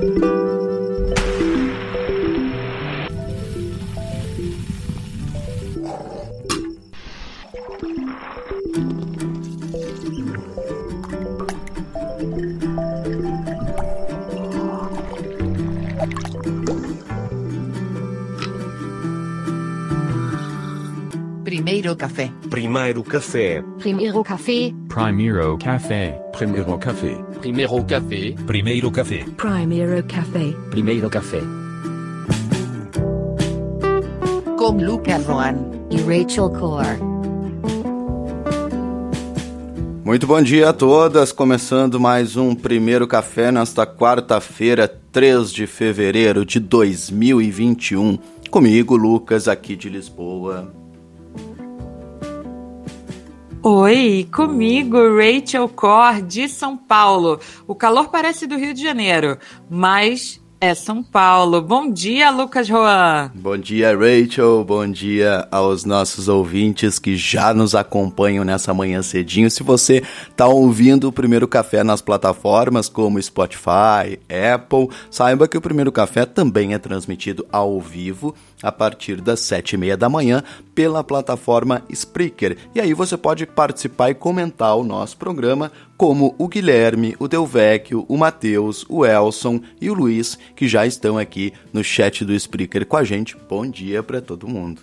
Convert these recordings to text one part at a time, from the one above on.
嗯。Primeiro café. Primeiro café. Primeiro café. Primeiro café. Primeiro café. Primeiro café. Primeiro café. Primeiro café. Primeiro café. Com Lucas Roan. E Rachel Core. Muito bom dia a todas, começando mais um primeiro café nesta quarta-feira, 3 de fevereiro de 2021. Comigo, Lucas, aqui de Lisboa. Oi, comigo, Rachel Cor, de São Paulo. O calor parece do Rio de Janeiro, mas é São Paulo. Bom dia, Lucas Roan. Bom dia, Rachel. Bom dia aos nossos ouvintes que já nos acompanham nessa manhã cedinho. Se você está ouvindo o Primeiro Café nas plataformas como Spotify, Apple, saiba que o Primeiro Café também é transmitido ao vivo a partir das sete e meia da manhã pela plataforma Spreaker. E aí você pode participar e comentar o nosso programa, como o Guilherme, o Delvecchio, o Matheus, o Elson e o Luiz, que já estão aqui no chat do Spreaker com a gente. Bom dia para todo mundo.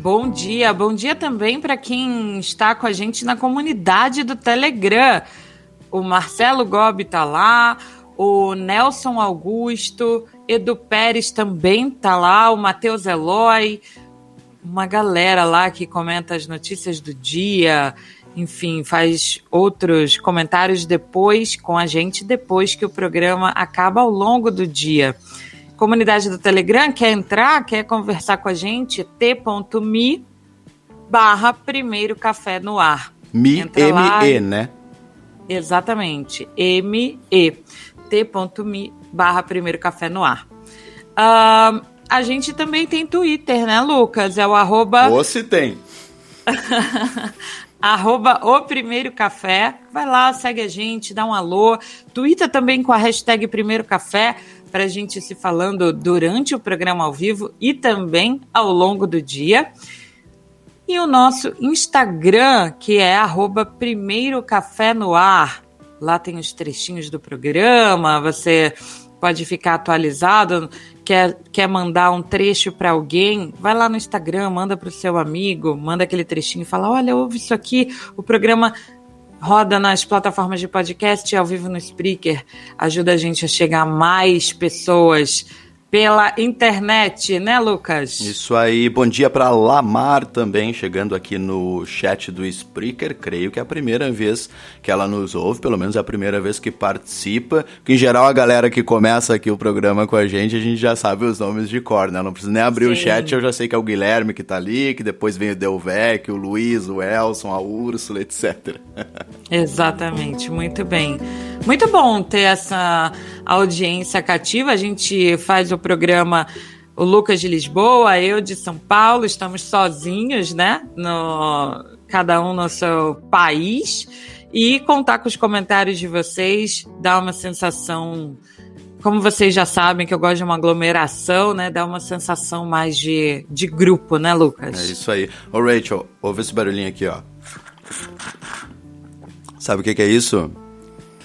Bom dia, bom dia também para quem está com a gente na comunidade do Telegram. O Marcelo Gobi tá lá, o Nelson Augusto, Edu Pérez também tá lá, o Matheus Eloy, uma galera lá que comenta as notícias do dia, enfim, faz outros comentários depois com a gente, depois que o programa acaba ao longo do dia. Comunidade do Telegram, quer entrar, quer conversar com a gente? t.me barra primeiro café no ar. Mi, M-E, né? Exatamente, M-E t.me barra primeiro café no ar. Uh, a gente também tem Twitter, né, Lucas? É o arroba... Ou se tem. arroba o primeiro café. Vai lá, segue a gente, dá um alô. Twitter também com a hashtag primeiro café para a gente se falando durante o programa ao vivo e também ao longo do dia. E o nosso Instagram, que é arroba primeiro café no ar. Lá tem os trechinhos do programa, você pode ficar atualizado. Quer, quer mandar um trecho para alguém? Vai lá no Instagram, manda para o seu amigo, manda aquele trechinho e fala: Olha, ouve isso aqui. O programa roda nas plataformas de podcast ao vivo no Spreaker. Ajuda a gente a chegar a mais pessoas pela internet, né, Lucas? Isso aí. Bom dia para Lamar também, chegando aqui no chat do Spreaker. Creio que é a primeira vez que ela nos ouve, pelo menos é a primeira vez que participa. Que em geral a galera que começa aqui o programa com a gente, a gente já sabe os nomes de cor, né? Não precisa nem abrir Sim. o chat, eu já sei que é o Guilherme que tá ali, que depois vem o Delvec, o Luiz, o Elson, a Úrsula, etc. Exatamente, muito bem. Muito bom ter essa audiência cativa. A gente faz o programa o Lucas de Lisboa, eu de São Paulo, estamos sozinhos, né? No, cada um no seu país. E contar com os comentários de vocês dá uma sensação. Como vocês já sabem que eu gosto de uma aglomeração, né? Dá uma sensação mais de, de grupo, né, Lucas? É isso aí. Ô, Rachel, ouve esse barulhinho aqui, ó. Sabe o que, que é isso?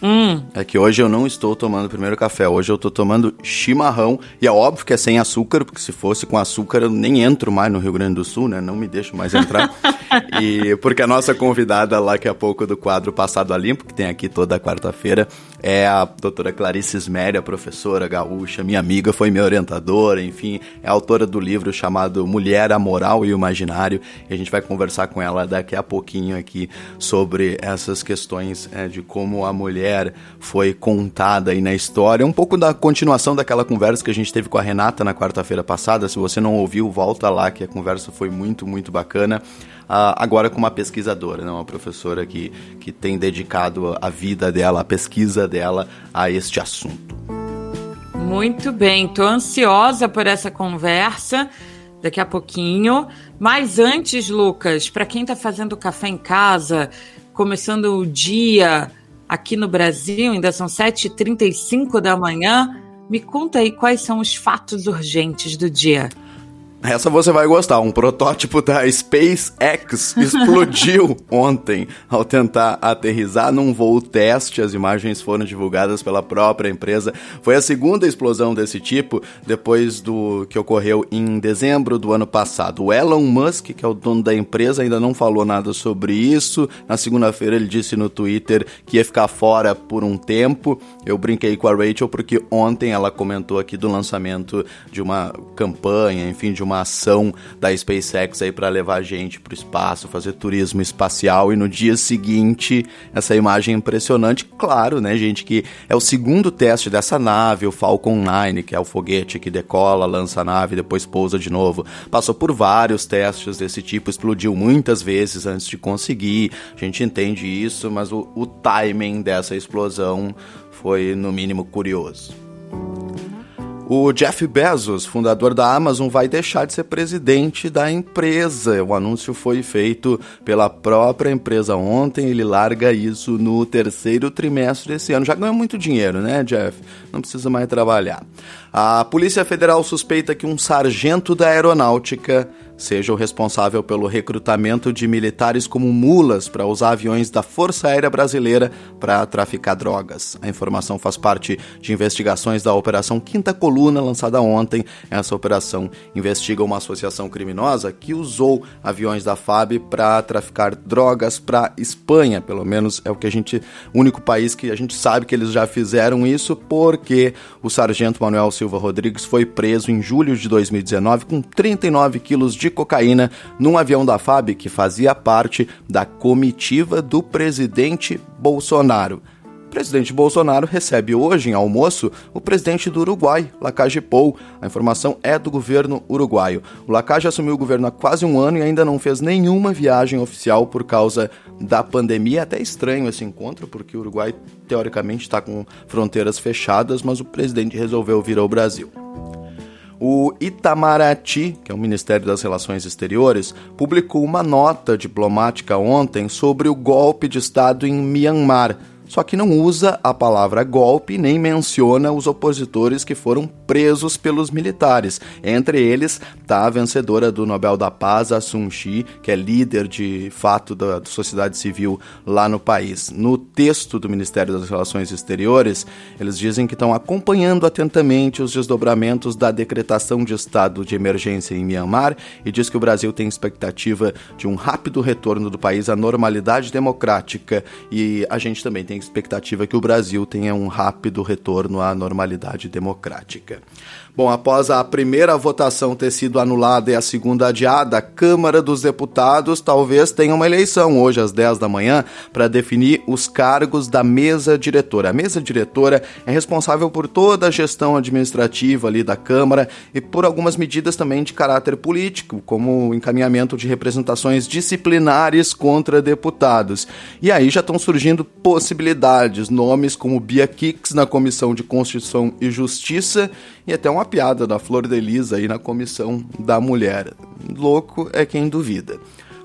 Hum, É que hoje eu não estou tomando primeiro café, hoje eu estou tomando chimarrão. E é óbvio que é sem açúcar, porque se fosse com açúcar eu nem entro mais no Rio Grande do Sul, né? Não me deixo mais entrar. e porque a nossa convidada lá daqui a pouco do quadro Passado a Limpo, que tem aqui toda quarta-feira, é a doutora Clarice Sméria, professora gaúcha, minha amiga, foi minha orientadora, enfim, é autora do livro chamado Mulher, a Moral e o Imaginário. E a gente vai conversar com ela daqui a pouquinho aqui sobre essas questões é, de como a mulher foi contada aí na história. Um pouco da continuação daquela conversa que a gente teve com a Renata na quarta-feira passada. Se você não ouviu, volta lá, que a conversa foi muito, muito bacana. Agora com uma pesquisadora, né? uma professora que, que tem dedicado a vida dela, a pesquisa dela a este assunto. muito bem, tô ansiosa por essa conversa daqui a pouquinho. Mas antes, Lucas, para quem tá fazendo café em casa, começando o dia aqui no Brasil, ainda são 7h35 da manhã, me conta aí quais são os fatos urgentes do dia. Essa você vai gostar. Um protótipo da SpaceX explodiu ontem ao tentar aterrissar num voo teste. As imagens foram divulgadas pela própria empresa. Foi a segunda explosão desse tipo depois do que ocorreu em dezembro do ano passado. O Elon Musk, que é o dono da empresa, ainda não falou nada sobre isso. Na segunda-feira ele disse no Twitter que ia ficar fora por um tempo. Eu brinquei com a Rachel porque ontem ela comentou aqui do lançamento de uma campanha, enfim, de uma ação da SpaceX aí para levar gente para o espaço, fazer turismo espacial e no dia seguinte essa imagem impressionante, claro, né, gente, que é o segundo teste dessa nave, o Falcon 9, que é o foguete que decola, lança a nave, depois pousa de novo. Passou por vários testes desse tipo, explodiu muitas vezes antes de conseguir. A gente entende isso, mas o, o timing dessa explosão foi no mínimo curioso. O Jeff Bezos, fundador da Amazon, vai deixar de ser presidente da empresa. O anúncio foi feito pela própria empresa ontem. Ele larga isso no terceiro trimestre desse ano. Já ganhou muito dinheiro, né, Jeff? Não precisa mais trabalhar. A Polícia Federal suspeita que um sargento da aeronáutica seja o responsável pelo recrutamento de militares como mulas para usar aviões da Força Aérea Brasileira para traficar drogas. A informação faz parte de investigações da Operação Quinta Coluna, lançada ontem. Essa operação investiga uma associação criminosa que usou aviões da FAB para traficar drogas para Espanha, pelo menos é o que a gente, o único país que a gente sabe que eles já fizeram isso, porque o sargento Manuel Silva Rodrigues foi preso em julho de 2019 com 39 quilos de cocaína num avião da FAB que fazia parte da comitiva do presidente Bolsonaro. O presidente Bolsonaro recebe hoje em almoço o presidente do Uruguai, Lacage Pou. A informação é do governo uruguaio. O Lacage assumiu o governo há quase um ano e ainda não fez nenhuma viagem oficial por causa da pandemia. Até estranho esse encontro, porque o Uruguai teoricamente está com fronteiras fechadas, mas o presidente resolveu vir ao Brasil. O Itamaraty, que é o Ministério das Relações Exteriores, publicou uma nota diplomática ontem sobre o golpe de Estado em Myanmar. Só que não usa a palavra golpe nem menciona os opositores que foram presos pelos militares. Entre eles está a vencedora do Nobel da Paz, a Sun Chi, que é líder de fato da sociedade civil lá no país. No texto do Ministério das Relações Exteriores, eles dizem que estão acompanhando atentamente os desdobramentos da decretação de estado de emergência em Myanmar e diz que o Brasil tem expectativa de um rápido retorno do país à normalidade democrática e a gente também tem expectativa que o Brasil tenha um rápido retorno à normalidade democrática. Bom, após a primeira votação ter sido anulada e a segunda adiada, a Câmara dos Deputados talvez tenha uma eleição hoje às 10 da manhã para definir os cargos da mesa diretora. A mesa diretora é responsável por toda a gestão administrativa ali da Câmara e por algumas medidas também de caráter político, como o encaminhamento de representações disciplinares contra deputados. E aí já estão surgindo possibilidades, nomes como Bia Kicks na Comissão de Constituição e Justiça e até uma piada da Flor de Lis aí na Comissão da Mulher. Louco é quem duvida.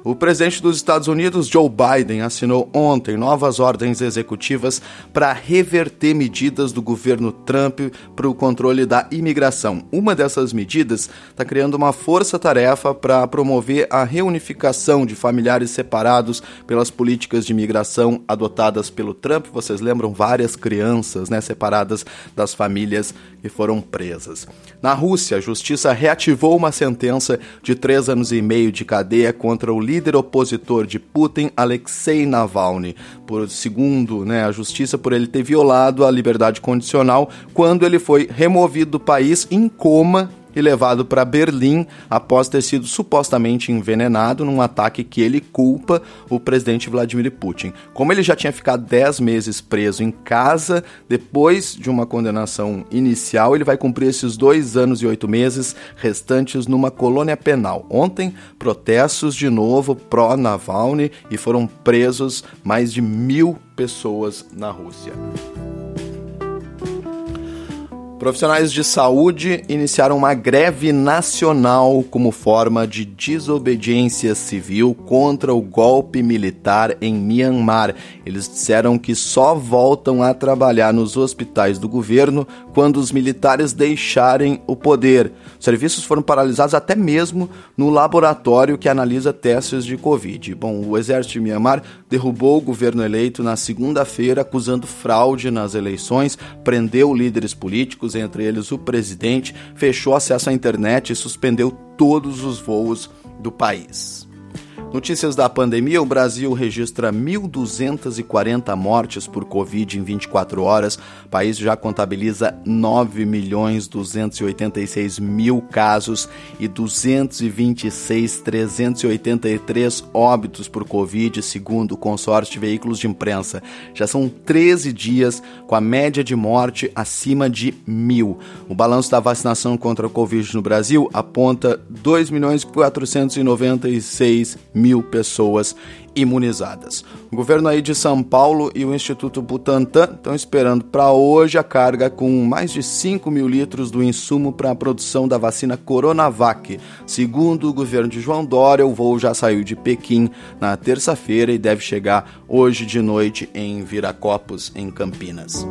O presidente dos Estados Unidos, Joe Biden, assinou ontem novas ordens executivas para reverter medidas do governo Trump para o controle da imigração. Uma dessas medidas está criando uma força-tarefa para promover a reunificação de familiares separados pelas políticas de imigração adotadas pelo Trump. Vocês lembram várias crianças né, separadas das famílias que foram presas. Na Rússia, a justiça reativou uma sentença de três anos e meio de cadeia contra o líder opositor de Putin, Alexei Navalny, por segundo né, a justiça por ele ter violado a liberdade condicional quando ele foi removido do país em coma e levado para Berlim após ter sido supostamente envenenado num ataque que ele culpa o presidente Vladimir Putin. Como ele já tinha ficado 10 meses preso em casa, depois de uma condenação inicial, ele vai cumprir esses dois anos e oito meses restantes numa colônia penal. Ontem, protestos de novo pró-Navalny e foram presos mais de mil pessoas na Rússia. Profissionais de saúde iniciaram uma greve nacional como forma de desobediência civil contra o golpe militar em Myanmar. Eles disseram que só voltam a trabalhar nos hospitais do governo quando os militares deixarem o poder. Os serviços foram paralisados até mesmo no laboratório que analisa testes de Covid. Bom, o exército de Myanmar derrubou o governo eleito na segunda-feira acusando fraude nas eleições, prendeu líderes políticos entre eles o presidente, fechou acesso à internet e suspendeu todos os voos do país. Notícias da pandemia: o Brasil registra 1.240 mortes por Covid em 24 horas. O país já contabiliza 9 milhões 286 mil casos e 226.383 óbitos por Covid, segundo o consórcio de veículos de imprensa. Já são 13 dias com a média de morte acima de mil. O balanço da vacinação contra a Covid no Brasil aponta 2 milhões 496 mil pessoas imunizadas. O governo aí de São Paulo e o Instituto Butantan estão esperando para hoje a carga com mais de 5 mil litros do insumo para a produção da vacina Coronavac. Segundo o governo de João Dória, o voo já saiu de Pequim na terça-feira e deve chegar hoje de noite em Viracopos, em Campinas.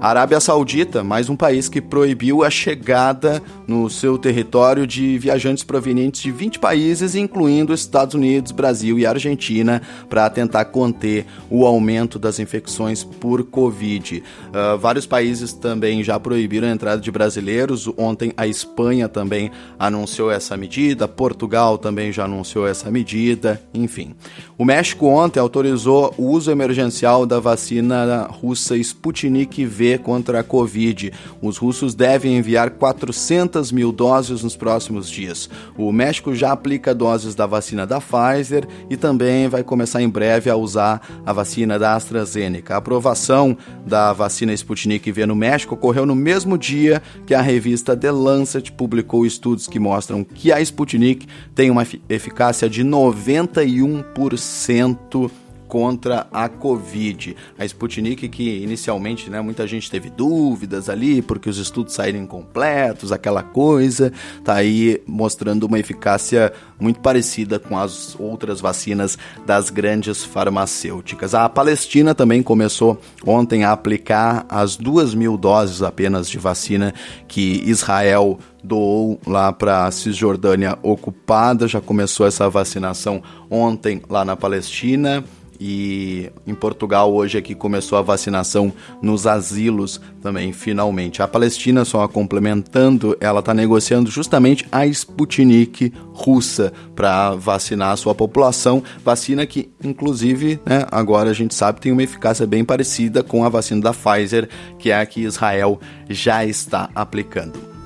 A Arábia Saudita, mais um país que proibiu a chegada no seu território de viajantes provenientes de 20 países, incluindo Estados Unidos, Brasil e Argentina, para tentar conter o aumento das infecções por Covid. Uh, vários países também já proibiram a entrada de brasileiros. Ontem a Espanha também anunciou essa medida, Portugal também já anunciou essa medida, enfim. O México ontem autorizou o uso emergencial da vacina russa Sputnik V contra a Covid. Os russos devem enviar 400 mil doses nos próximos dias. O México já aplica doses da vacina da Pfizer e também vai começar em breve a usar a vacina da AstraZeneca. A aprovação da vacina Sputnik V no México ocorreu no mesmo dia que a revista The Lancet publicou estudos que mostram que a Sputnik tem uma eficácia de 91% contra a Covid. A Sputnik, que inicialmente né, muita gente teve dúvidas ali, porque os estudos saíram incompletos, aquela coisa, tá aí mostrando uma eficácia muito parecida com as outras vacinas das grandes farmacêuticas. A Palestina também começou ontem a aplicar as duas mil doses apenas de vacina que Israel doou lá para a Cisjordânia ocupada. Já começou essa vacinação ontem lá na Palestina e em Portugal hoje aqui começou a vacinação nos asilos também, finalmente. A Palestina, só complementando, ela está negociando justamente a Sputnik russa para vacinar a sua população, vacina que, inclusive, né, agora a gente sabe tem uma eficácia bem parecida com a vacina da Pfizer, que é a que Israel já está aplicando.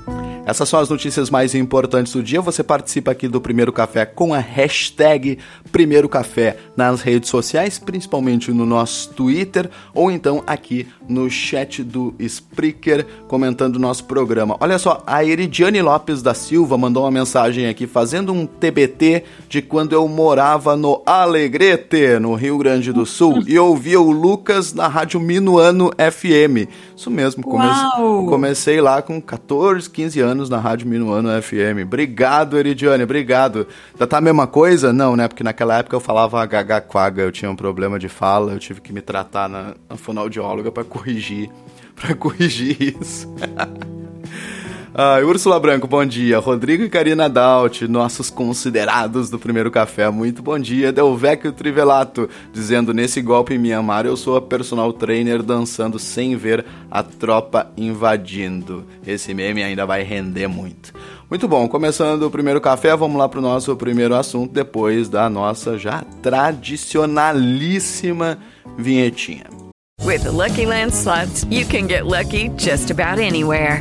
Essas são as notícias mais importantes do dia. Você participa aqui do Primeiro Café com a hashtag Primeiro Café nas redes sociais, principalmente no nosso Twitter, ou então aqui no chat do Spreaker, comentando o nosso programa. Olha só, a Eridiane Lopes da Silva mandou uma mensagem aqui, fazendo um TBT de quando eu morava no Alegrete, no Rio Grande do Sul, e ouvia o Lucas na Rádio Minuano FM. Isso mesmo, come comecei lá com 14, 15 anos na Rádio Minuano FM. Obrigado, Eridiane, obrigado. Já tá a mesma coisa? Não, né? Porque naquela época eu falava gaga quaga, eu tinha um problema de fala, eu tive que me tratar na, na fonoaudióloga para corrigir, para corrigir isso. Ah, Úrsula Branco, bom dia. Rodrigo e Karina Daut, nossos considerados do primeiro café, muito bom dia. Delvecchio Trivelato, dizendo: Nesse golpe em Mianmar, eu sou a personal trainer dançando sem ver a tropa invadindo. Esse meme ainda vai render muito. Muito bom, começando o primeiro café, vamos lá para o nosso primeiro assunto, depois da nossa já tradicionalíssima vinhetinha. With the Lucky Land slots, you can get lucky just about anywhere.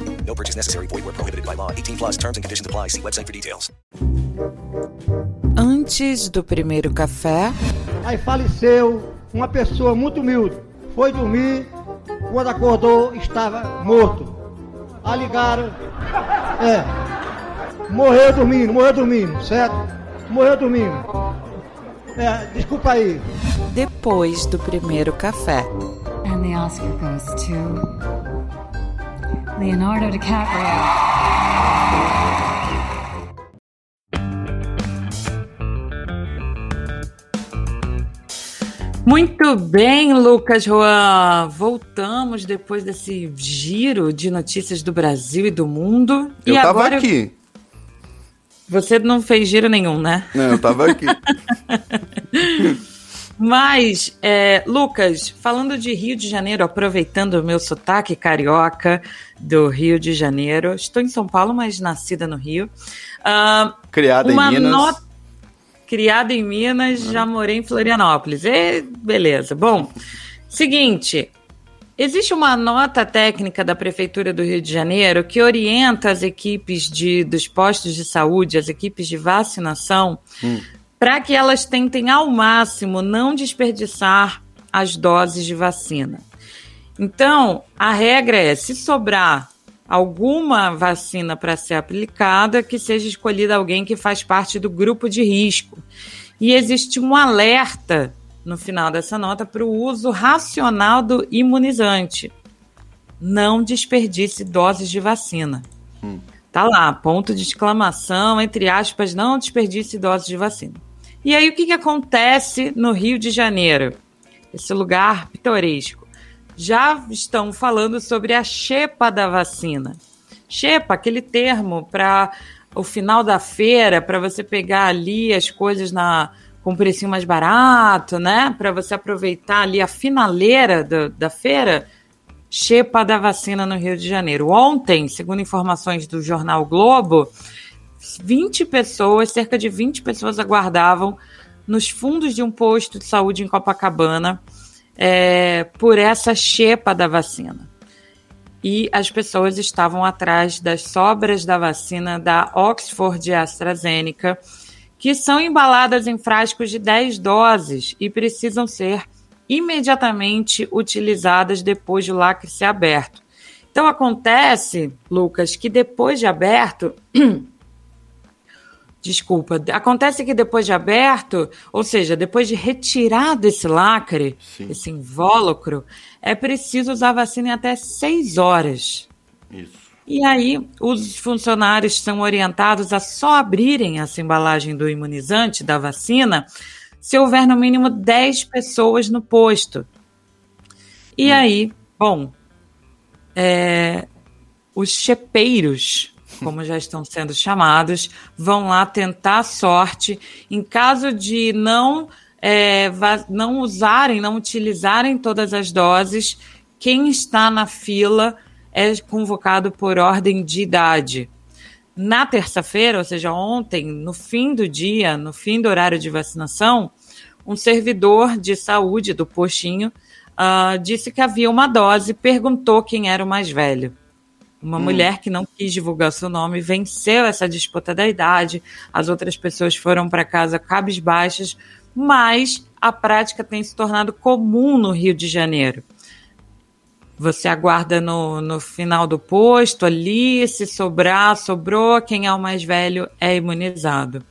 No purchase necessary. Void where prohibited by law. 18 plus terms and conditions apply. See website for details. Antes do primeiro café, Aí faleceu uma pessoa muito humilde. Foi dormir, quando acordou estava morto. Aí ligaram, é, morreu dormindo, morreu dormindo, certo? Morreu dormindo. É, desculpa aí. depois do primeiro café. And the Oscar goes to Leonardo DiCaprio. Muito bem, Lucas Juan. Voltamos depois desse giro de notícias do Brasil e do mundo. Eu e tava agora aqui. você não fez giro nenhum, né? Não, eu tava aqui. Mas, é, Lucas, falando de Rio de Janeiro, aproveitando o meu sotaque carioca do Rio de Janeiro, estou em São Paulo, mas nascida no Rio. Ah, Criada em Minas. criada em Minas, já morei em Florianópolis. E, beleza. Bom, seguinte, existe uma nota técnica da Prefeitura do Rio de Janeiro que orienta as equipes de, dos postos de saúde, as equipes de vacinação, para que elas tentem ao máximo não desperdiçar as doses de vacina. Então, a regra é: se sobrar alguma vacina para ser aplicada, que seja escolhida alguém que faz parte do grupo de risco. E existe um alerta no final dessa nota para o uso racional do imunizante. Não desperdice doses de vacina. Tá lá, ponto de exclamação, entre aspas, não desperdice doses de vacina. E aí o que, que acontece no Rio de Janeiro? Esse lugar pitoresco já estão falando sobre a xepa da vacina. Xepa, aquele termo para o final da feira, para você pegar ali as coisas na com um precinho mais barato, né? Para você aproveitar ali a finaleira do, da feira. Xepa da vacina no Rio de Janeiro. Ontem, segundo informações do jornal Globo, 20 pessoas, cerca de 20 pessoas aguardavam nos fundos de um posto de saúde em Copacabana é, por essa xepa da vacina. E as pessoas estavam atrás das sobras da vacina da Oxford e AstraZeneca, que são embaladas em frascos de 10 doses e precisam ser imediatamente utilizadas depois do lacre ser aberto. Então acontece, Lucas, que depois de aberto, Desculpa. Acontece que depois de aberto, ou seja, depois de retirado esse lacre, Sim. esse invólucro, é preciso usar a vacina em até seis horas. Isso. E aí, os funcionários são orientados a só abrirem essa embalagem do imunizante, da vacina, se houver no mínimo 10 pessoas no posto. E aí, bom, é, os chepeiros como já estão sendo chamados, vão lá tentar a sorte. Em caso de não é, não usarem, não utilizarem todas as doses, quem está na fila é convocado por ordem de idade. Na terça-feira, ou seja, ontem, no fim do dia, no fim do horário de vacinação, um servidor de saúde do postinho ah, disse que havia uma dose, perguntou quem era o mais velho. Uma Hum. mulher que não quis divulgar seu nome venceu essa disputa da idade. As outras pessoas foram para casa cabisbaixas, mas a prática tem se tornado comum no Rio de Janeiro. Você aguarda no, no final do posto ali, se sobrar, sobrou, quem é o mais velho é imunizado.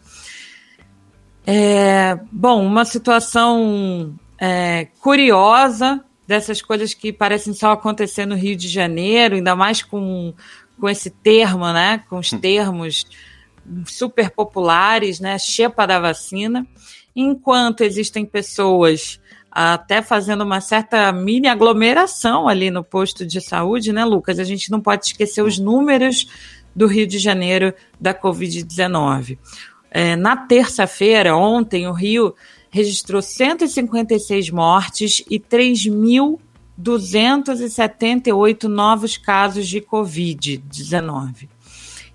É, bom, uma situação é, curiosa dessas coisas que parecem só acontecer no Rio de Janeiro, ainda mais com, com esse termo, né? Com os termos super populares, né? Xepa da vacina. Enquanto existem pessoas até fazendo uma certa mini aglomeração ali no posto de saúde, né, Lucas? A gente não pode esquecer os números do Rio de Janeiro da Covid-19. É, na terça-feira, ontem, o Rio registrou 156 mortes e 3.278 novos casos de Covid-19.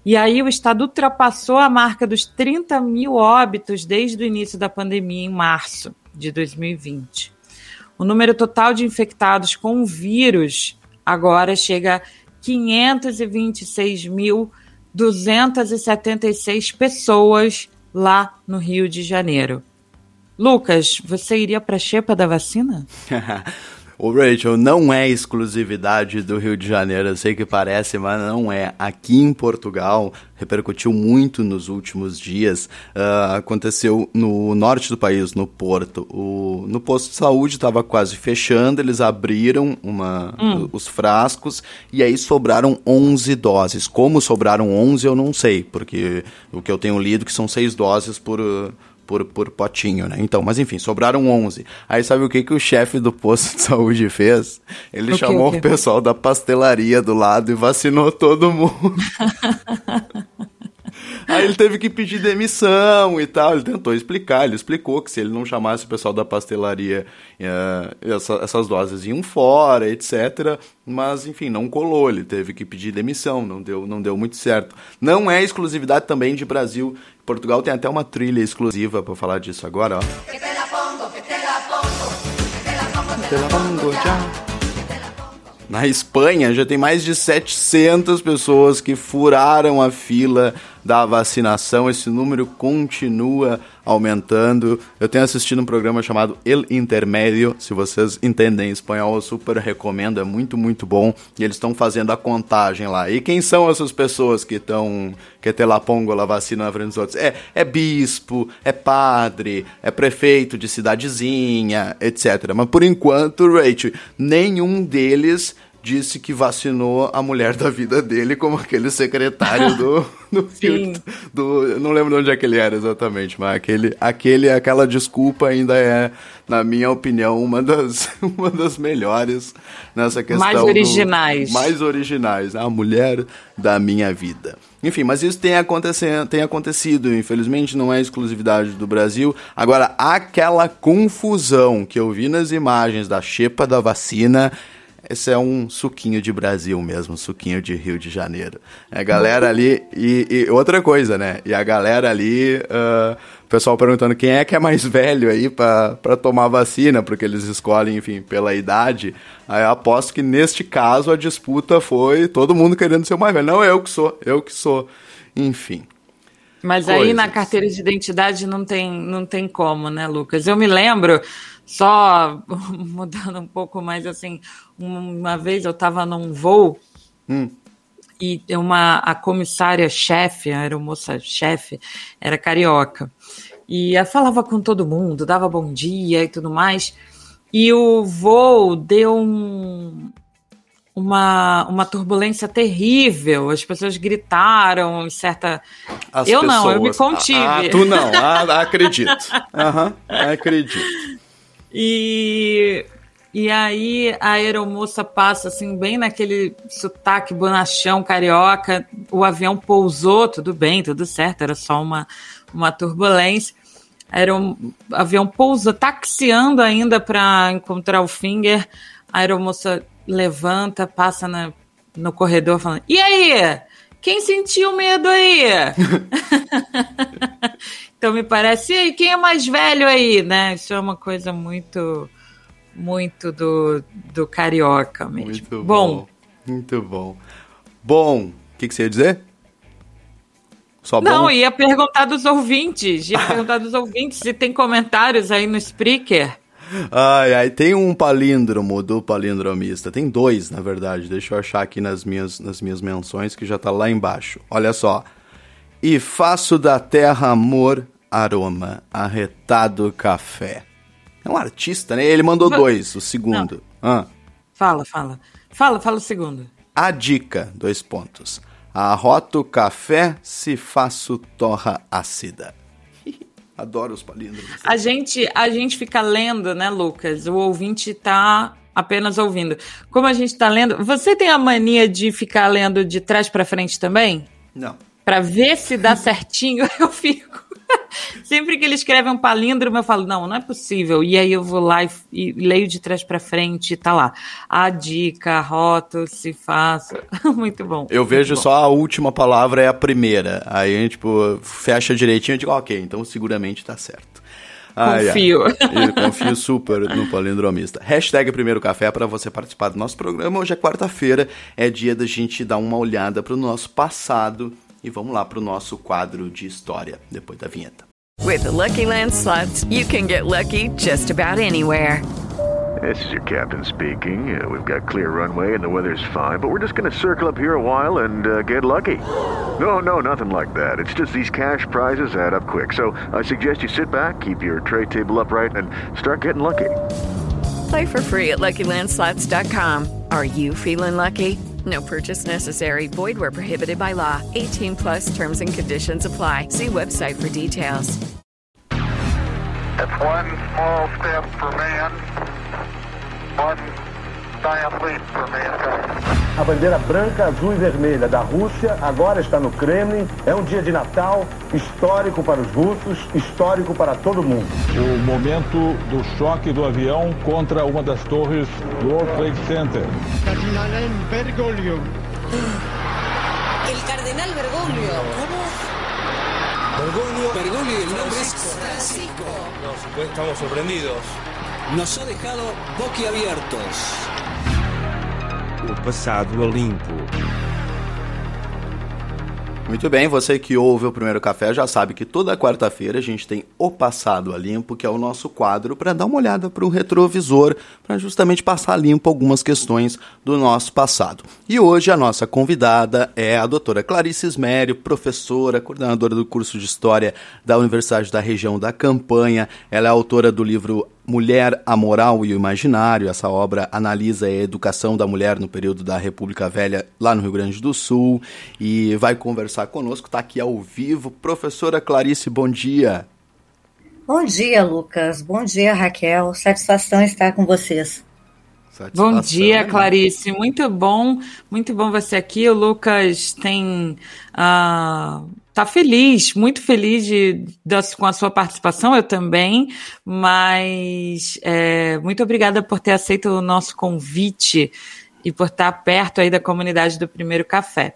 E aí o estado ultrapassou a marca dos 30 mil óbitos desde o início da pandemia em março de 2020. O número total de infectados com o vírus agora chega a 526.276 pessoas lá no Rio de Janeiro. Lucas, você iria para a xepa da vacina? O Rachel, não é exclusividade do Rio de Janeiro, eu sei que parece, mas não é. Aqui em Portugal, repercutiu muito nos últimos dias, uh, aconteceu no norte do país, no Porto. O, no posto de saúde estava quase fechando, eles abriram uma, Hum. os frascos e aí sobraram 11 doses. Como sobraram 11 eu não sei, porque o que eu tenho lido que são seis doses por... por, por potinho, né? Então, mas enfim, sobraram 11. Aí sabe o que que o chefe do posto de saúde fez? Ele O chamou o o, pessoal da pastelaria do lado e vacinou todo mundo. Aí ele teve que pedir demissão e tal. Ele tentou explicar, ele explicou que se ele não chamasse o pessoal da pastelaria, eh, essa- essas doses iam fora, etc. Mas, enfim, não colou. Ele teve que pedir demissão, não deu, não deu muito certo. Não é exclusividade também de Brasil. Portugal tem até uma trilha exclusiva para falar disso agora, ó. Te la pongo ya. Na Espanha já tem mais de 700 pessoas que furaram a fila da vacinação. Esse número continua aumentando. Eu tenho assistido um programa chamado El Intermédio. Se vocês entendem espanhol, eu super recomendo. É muito, muito bom. E eles estão fazendo a contagem lá. E quem são essas pessoas que estão. que te la pongo la vacina na frente dos outros? É, é bispo, é padre, é prefeito de cidadezinha, etc. Mas por enquanto, Rachel, nenhum deles disse que vacinou a mulher da vida dele como aquele secretário do, do, do eu não lembro de onde é que ele era exatamente, mas aquele, aquele aquela desculpa ainda é, na minha opinião, uma das, uma das melhores nessa questão. Mais do- originais. mais originais, a mulher da minha vida. Enfim, mas isso tem, acontecendo, tem acontecido, infelizmente não é exclusividade do Brasil. Agora, aquela confusão que eu vi nas imagens da xepa da vacina, esse é um suquinho de Brasil mesmo, suquinho de Rio de Janeiro. A galera ali, e, e outra coisa, né? E a galera ali, ah, o pessoal perguntando quem é que é mais velho aí pra, pra tomar vacina, porque eles escolhem, enfim, pela idade. Aí eu aposto que neste caso a disputa foi todo mundo querendo ser o mais velho. Não, eu que sou, eu que sou. Enfim. Mas aí na carteira de identidade não tem, não tem como, né, Lucas? Eu me lembro, só mudando um pouco mais assim, uma vez eu estava num voo Hum. e uma a comissária chefe, a aeromoça chefe, era carioca. E ela falava com todo mundo, dava bom dia e tudo mais. E o voo deu um, uma, uma turbulência terrível. As pessoas gritaram, certa. As eu não, eu me pessoas- contive. Ah, ah, tu não, ah, acredito. Aham, acredito. E, e aí a aeromoça passa assim, bem naquele sotaque bonachão carioca. O avião pousou, tudo bem, tudo certo, era só uma, uma turbulência. Um avião pousa, taxiando ainda para encontrar o Finger. A aeromoça levanta, passa na, no corredor falando: E aí? Quem sentiu medo aí? então me parece, e aí, quem é mais velho aí, né? Isso é uma coisa muito, muito do, do carioca mesmo. Muito bom. Muito bom. Bom, o que, que você ia dizer? Só Não, bom? ia perguntar dos ouvintes. Ia perguntar dos ouvintes se tem comentários aí no Spreaker. Ai, ai, tem um palíndromo do palindromista. Tem dois, na verdade. Deixa eu achar aqui nas minhas, nas minhas menções, que já tá lá embaixo. Olha só. E faço da terra amor, aroma, arretado café. É um artista, né? Ele mandou dois, o segundo. Ah. Fala, fala. Fala, fala o segundo. A dica, dois pontos. Arroto café se faço torra ácida. Adoro os palíndromos. A gente, a gente fica lendo, né, Lucas? O ouvinte tá apenas ouvindo. Como a gente tá lendo, você tem a mania de ficar lendo de trás para frente também? Não. Pra ver se dá certinho, eu fico. Sempre que ele escreve um palíndromo, eu falo, não, não é possível. E aí eu vou lá e, e leio de trás para frente e tá lá. A dica, roto, se faço. Muito bom. Eu vejo muito bom. só a última palavra é a primeira. Aí, tipo, fecha direitinho e digo, ok, então seguramente tá certo. Confio. Eu confio super no palindromista. Hashtag Primeiro Café para você participar do nosso programa. Hoje é quarta-feira, é dia da gente dar uma olhada para o nosso passado. E vamos lá para o nosso quadro de história, depois da vinheta. With the Lucky Land slots, you can get lucky just about anywhere. This is your captain speaking. Uh, we've got clear runway and the weather's fine, but we're just going to circle up here a while and uh, get lucky. No, no, nothing like that. It's just these cash prizes add up quick. So I suggest you sit back, keep your tray table upright, and start getting lucky. Play for free at LuckyLandSlots.com. Are you feeling lucky? No purchase necessary. Void where prohibited by law. 18 plus terms and conditions apply. See website for details. It's one small step for man, one A bandeira branca, azul e vermelha da Rússia agora está no Kremlin. É um dia de Natal histórico para os russos, histórico para todo mundo. O momento do choque do avião contra uma das torres do World Trade Center. Cardinal Bergoglio. El cardenal Bergoglio. Bergoglio. Bergoglio, el nombre es Francisco. Estamos sorprendidos. Nos ha dejado boquiabiertos. O passado a limpo. Muito bem, você que ouve o Primeiro Café já sabe que toda quarta-feira a gente tem O Passado a Limpo, que é o nosso quadro para dar uma olhada para o retrovisor, para justamente passar limpo algumas questões do nosso passado. E hoje a nossa convidada é a doutora Clarice Ismério, professora, coordenadora do curso de História da Universidade da Região da Campanha. Ela é autora do livro Mulher, a Moral e o Imaginário. Essa obra analisa a educação da mulher no período da República Velha, lá no Rio Grande do Sul, e vai conversar conosco, está aqui ao vivo. Professora Clarice, bom dia. Bom dia, Lucas. Bom dia, Raquel. Satisfação estar com vocês. Satisfação, Bom dia? Clarice. Muito bom, muito bom você aqui. O Lucas tem. ah, tá feliz, muito feliz de, da- com a sua participação, eu também, mas é, muito obrigada por ter aceito o nosso convite e por estar perto aí da comunidade do Primeiro Café.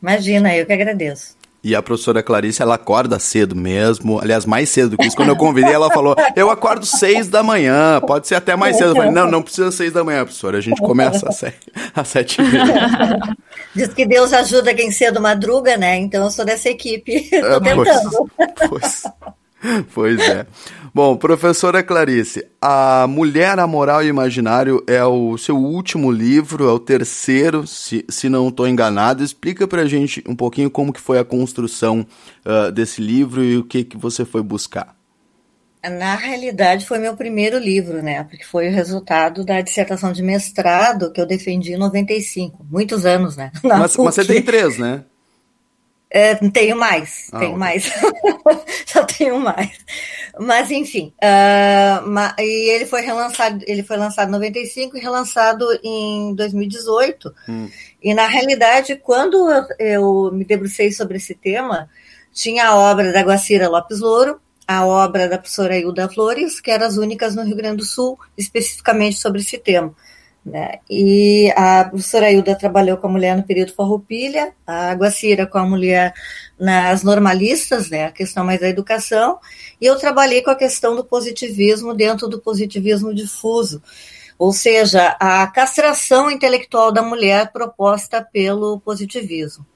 Imagina, eu que agradeço. E a professora Clarice, ela acorda cedo mesmo, aliás, mais cedo do que isso. Quando eu convidei, ela falou: Eu acordo seis da manhã, pode ser até mais cedo. Eu falei: Não, não precisa seis da manhã, professora, a gente começa às sete, às sete e meia. Diz que Deus ajuda quem cedo madruga, né? Então eu sou dessa equipe. É, Tô tentando. Pois, pois é. Bom, professora Clarice, A Mulher, a Moral e o Imaginário é o seu último livro, é o terceiro, se, se não estou enganado. Explica pra gente um pouquinho como que foi a construção ah, desse livro e o que, que você foi buscar. Na realidade, foi meu primeiro livro, né? Porque foi o resultado da dissertação de mestrado que eu defendi em 95. Muitos anos, né? Mas, mas você tem três, né? É, tenho mais, Ah, tenho ok. mais. Já tenho mais. Mas enfim, ah, ma- e ele foi relançado, ele foi lançado em 95 e relançado em 2018. Hum. E na realidade, quando eu, eu me debrucei sobre esse tema, tinha a obra da Guacira Lopes Louro, a obra da professora Hilda Flores, que eram as únicas no Rio Grande do Sul, especificamente sobre esse tema. Né? E a professora Hilda trabalhou com a mulher no período Farroupilha, a Guacira com a mulher nas normalistas, né, a questão mais da educação, e eu trabalhei com a questão do positivismo dentro do positivismo difuso, ou seja, a castração intelectual da mulher proposta pelo positivismo.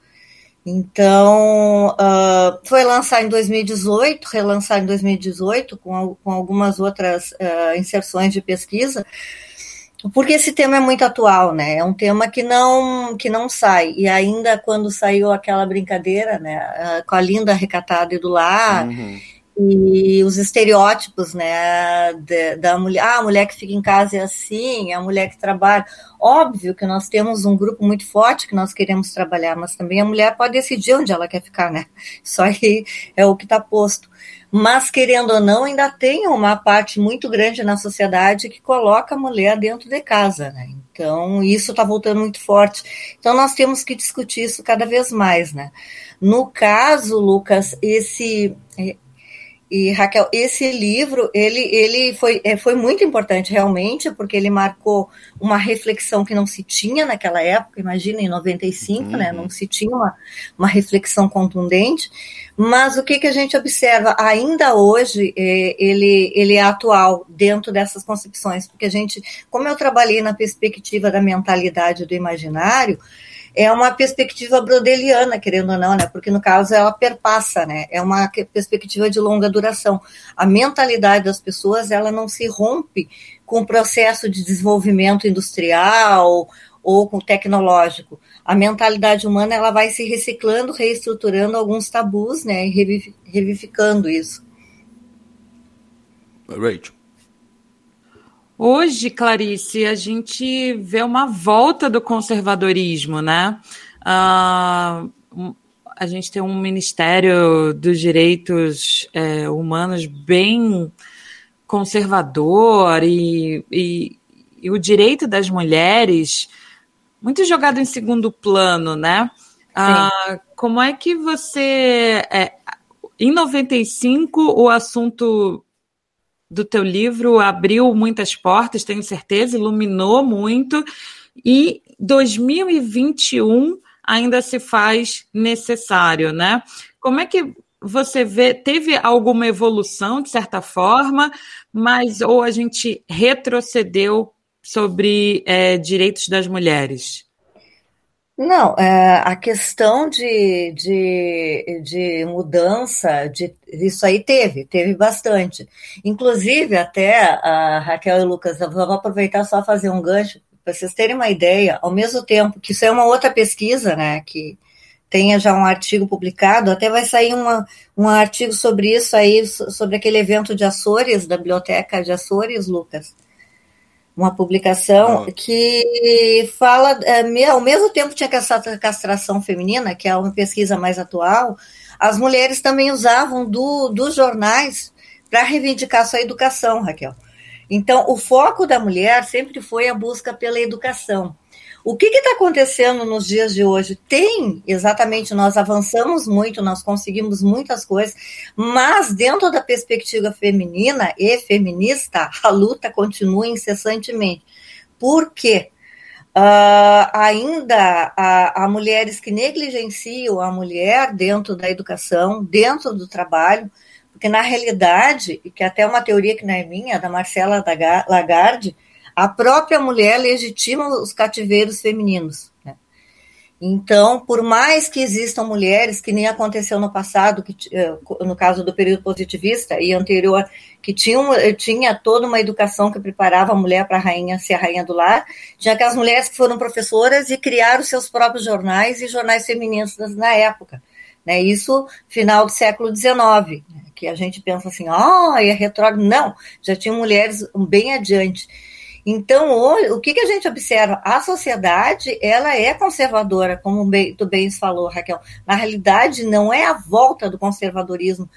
Então, uh, foi lançado em 2018, relançado em 2018, com, com algumas outras uh, inserções de pesquisa, porque esse tema é muito atual, né? É um tema que não que não sai. E ainda quando saiu aquela brincadeira, né, com a linda recatada e do lar, uhum e os estereótipos, né, de, da mulher, ah, a mulher que fica em casa é assim, a mulher que trabalha. Óbvio que nós temos um grupo muito forte que nós queremos trabalhar, mas também a mulher pode decidir onde ela quer ficar, né? Isso aí é o que está posto. Mas, querendo ou não, ainda tem uma parte muito grande na sociedade que coloca a mulher dentro de casa, né? Então, isso está voltando muito forte. Então, nós temos que discutir isso cada vez mais, né? No caso, Lucas, esse e Raquel, esse livro ele, ele foi, é, foi muito importante realmente, porque ele marcou uma reflexão que não se tinha naquela época, imagina, em 95, né, uhum. né? Não se tinha uma, uma reflexão contundente. Mas o que, que a gente observa ainda hoje, é, ele, ele é atual dentro dessas concepções, porque a gente, como eu trabalhei na perspectiva da mentalidade do imaginário, é uma perspectiva brodeliana, querendo ou não, né? Porque no caso ela perpassa, né? É uma perspectiva de longa duração. A mentalidade das pessoas ela não se rompe com o processo de desenvolvimento industrial ou com tecnológico. A mentalidade humana ela vai se reciclando, reestruturando alguns tabus, né? E revivificando isso. Rachel. Hoje, Clarice, a gente vê uma volta do conservadorismo, né? Uh, a gente tem um Ministério dos Direitos é, Humanos bem conservador e, e, e, o direito das mulheres muito jogado em segundo plano, né? Uh, como é que você. É, em 95, o assunto do teu livro abriu muitas portas, tenho certeza, iluminou muito. E 2021 ainda se faz necessário, né? Como é que você vê, teve alguma evolução de certa forma, mas ou a gente retrocedeu sobre é, direitos das mulheres? Não, é, a questão de, de, de mudança, de, isso aí teve, teve bastante. Inclusive, até a Raquel e Lucas, eu vou aproveitar só fazer um gancho, para vocês terem uma ideia, ao mesmo tempo que isso é uma outra pesquisa, né, que tenha já um artigo publicado, até vai sair uma, um artigo sobre isso aí, sobre aquele evento de Açores, da Biblioteca de Açores, Lucas, uma publicação ah. que fala, é, ao mesmo tempo tinha essa castração feminina, que é uma pesquisa mais atual, as mulheres também usavam do, dos jornais para reivindicar sua educação, Raquel. Então, o foco da mulher sempre foi a busca pela educação. O que está acontecendo nos dias de hoje? Tem, exatamente, nós avançamos muito, nós conseguimos muitas coisas, mas dentro da perspectiva feminina e feminista, a luta continua incessantemente. Por quê? Uh, ainda há, há, mulheres que negligenciam a mulher dentro da educação, dentro do trabalho, porque na realidade, e que até uma teoria que não é minha, da Marcela Lagarde, a própria mulher legitima os cativeiros femininos. Né? Então, por mais que existam mulheres, que nem aconteceu no passado, que, eh, no caso do período positivista e anterior, que eh, tinha toda uma educação que preparava a mulher para rainha ser a rainha do lar, tinha aquelas mulheres que foram professoras e criaram seus próprios jornais e jornais feministas na época. Né? Isso final do século XIX, né? que a gente pensa assim, ah, oh, é retrógrado. Não, já tinham mulheres bem adiante. Então, o que, que a gente observa? A sociedade, ela é conservadora, como tu bem falou, Raquel. Na realidade, não é a volta do conservadorismo,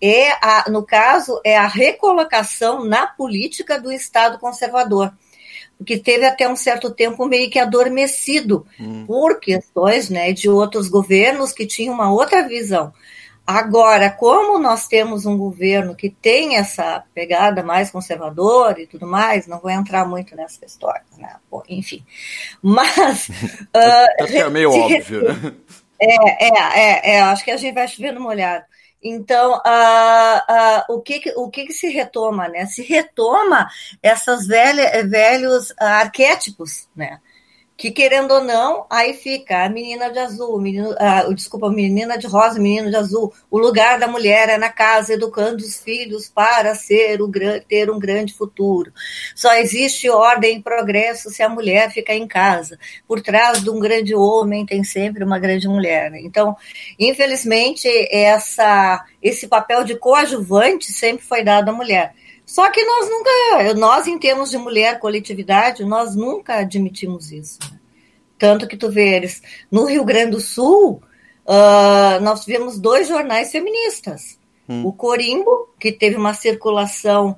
é a, no caso, é a recolocação na política do Estado conservador que teve até um certo tempo meio que adormecido hum. por questões né, de outros governos que tinham uma outra visão. Agora, como nós temos um governo que tem essa pegada mais conservadora e tudo mais, não vou entrar muito nessa história, né? Bom, enfim. Mas. uh, é meio óbvio, né? É, é, é, é, acho que a gente vai chover no molhado. Então, uh, uh, o, que, o que, que se retoma? Né? Se retoma essas velha, velhos arquétipos, né? Que querendo ou não, aí fica a menina de azul, menino, ah, desculpa, menina de rosa, menino de azul. O lugar da mulher é na casa, educando os filhos para ser o, ter um grande futuro. Só existe ordem e progresso se a mulher ficar em casa. Por trás de um grande homem tem sempre uma grande mulher. Né? Então, infelizmente, essa, esse papel de coadjuvante sempre foi dado à mulher. Só que nós nunca, nós em termos de mulher, coletividade, nós nunca admitimos isso. Né? Tanto que tu vês, no Rio Grande do Sul, uh, nós tivemos dois jornais feministas. Hum. O Corimbo, que teve uma circulação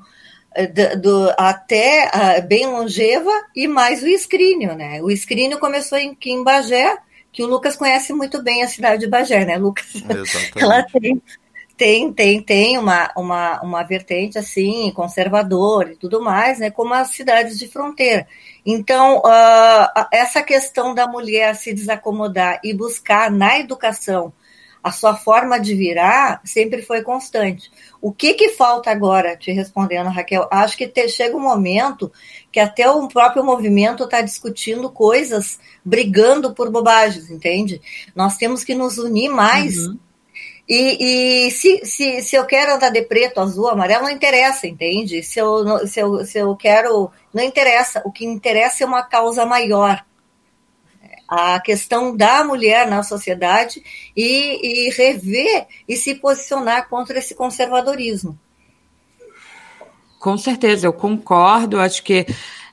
uh, do, do, até uh, bem longeva, e mais o Escrínio, né? O Escrínio começou em, em Bagé, que o Lucas conhece muito bem a cidade de Bagé, né, Lucas? Exatamente. Ela tem tem, tem, tem uma, uma, uma vertente assim, conservadora e tudo mais, né, como as cidades de fronteira. Então, uh, essa questão da mulher se desacomodar e buscar na educação a sua forma de virar sempre foi constante. O que, que falta agora, te respondendo, Raquel? Acho que te, chega um momento que até o próprio movimento está discutindo coisas, brigando por bobagens, entende? Nós temos que nos unir mais. Uhum e, e se, se, se eu quero andar de preto, azul, amarelo, não interessa, entende? Se eu, se, eu, se eu quero. Não interessa. O que interessa é uma causa maior. A questão da mulher na sociedade e, e rever e se posicionar contra esse conservadorismo. Com certeza, eu concordo. Acho que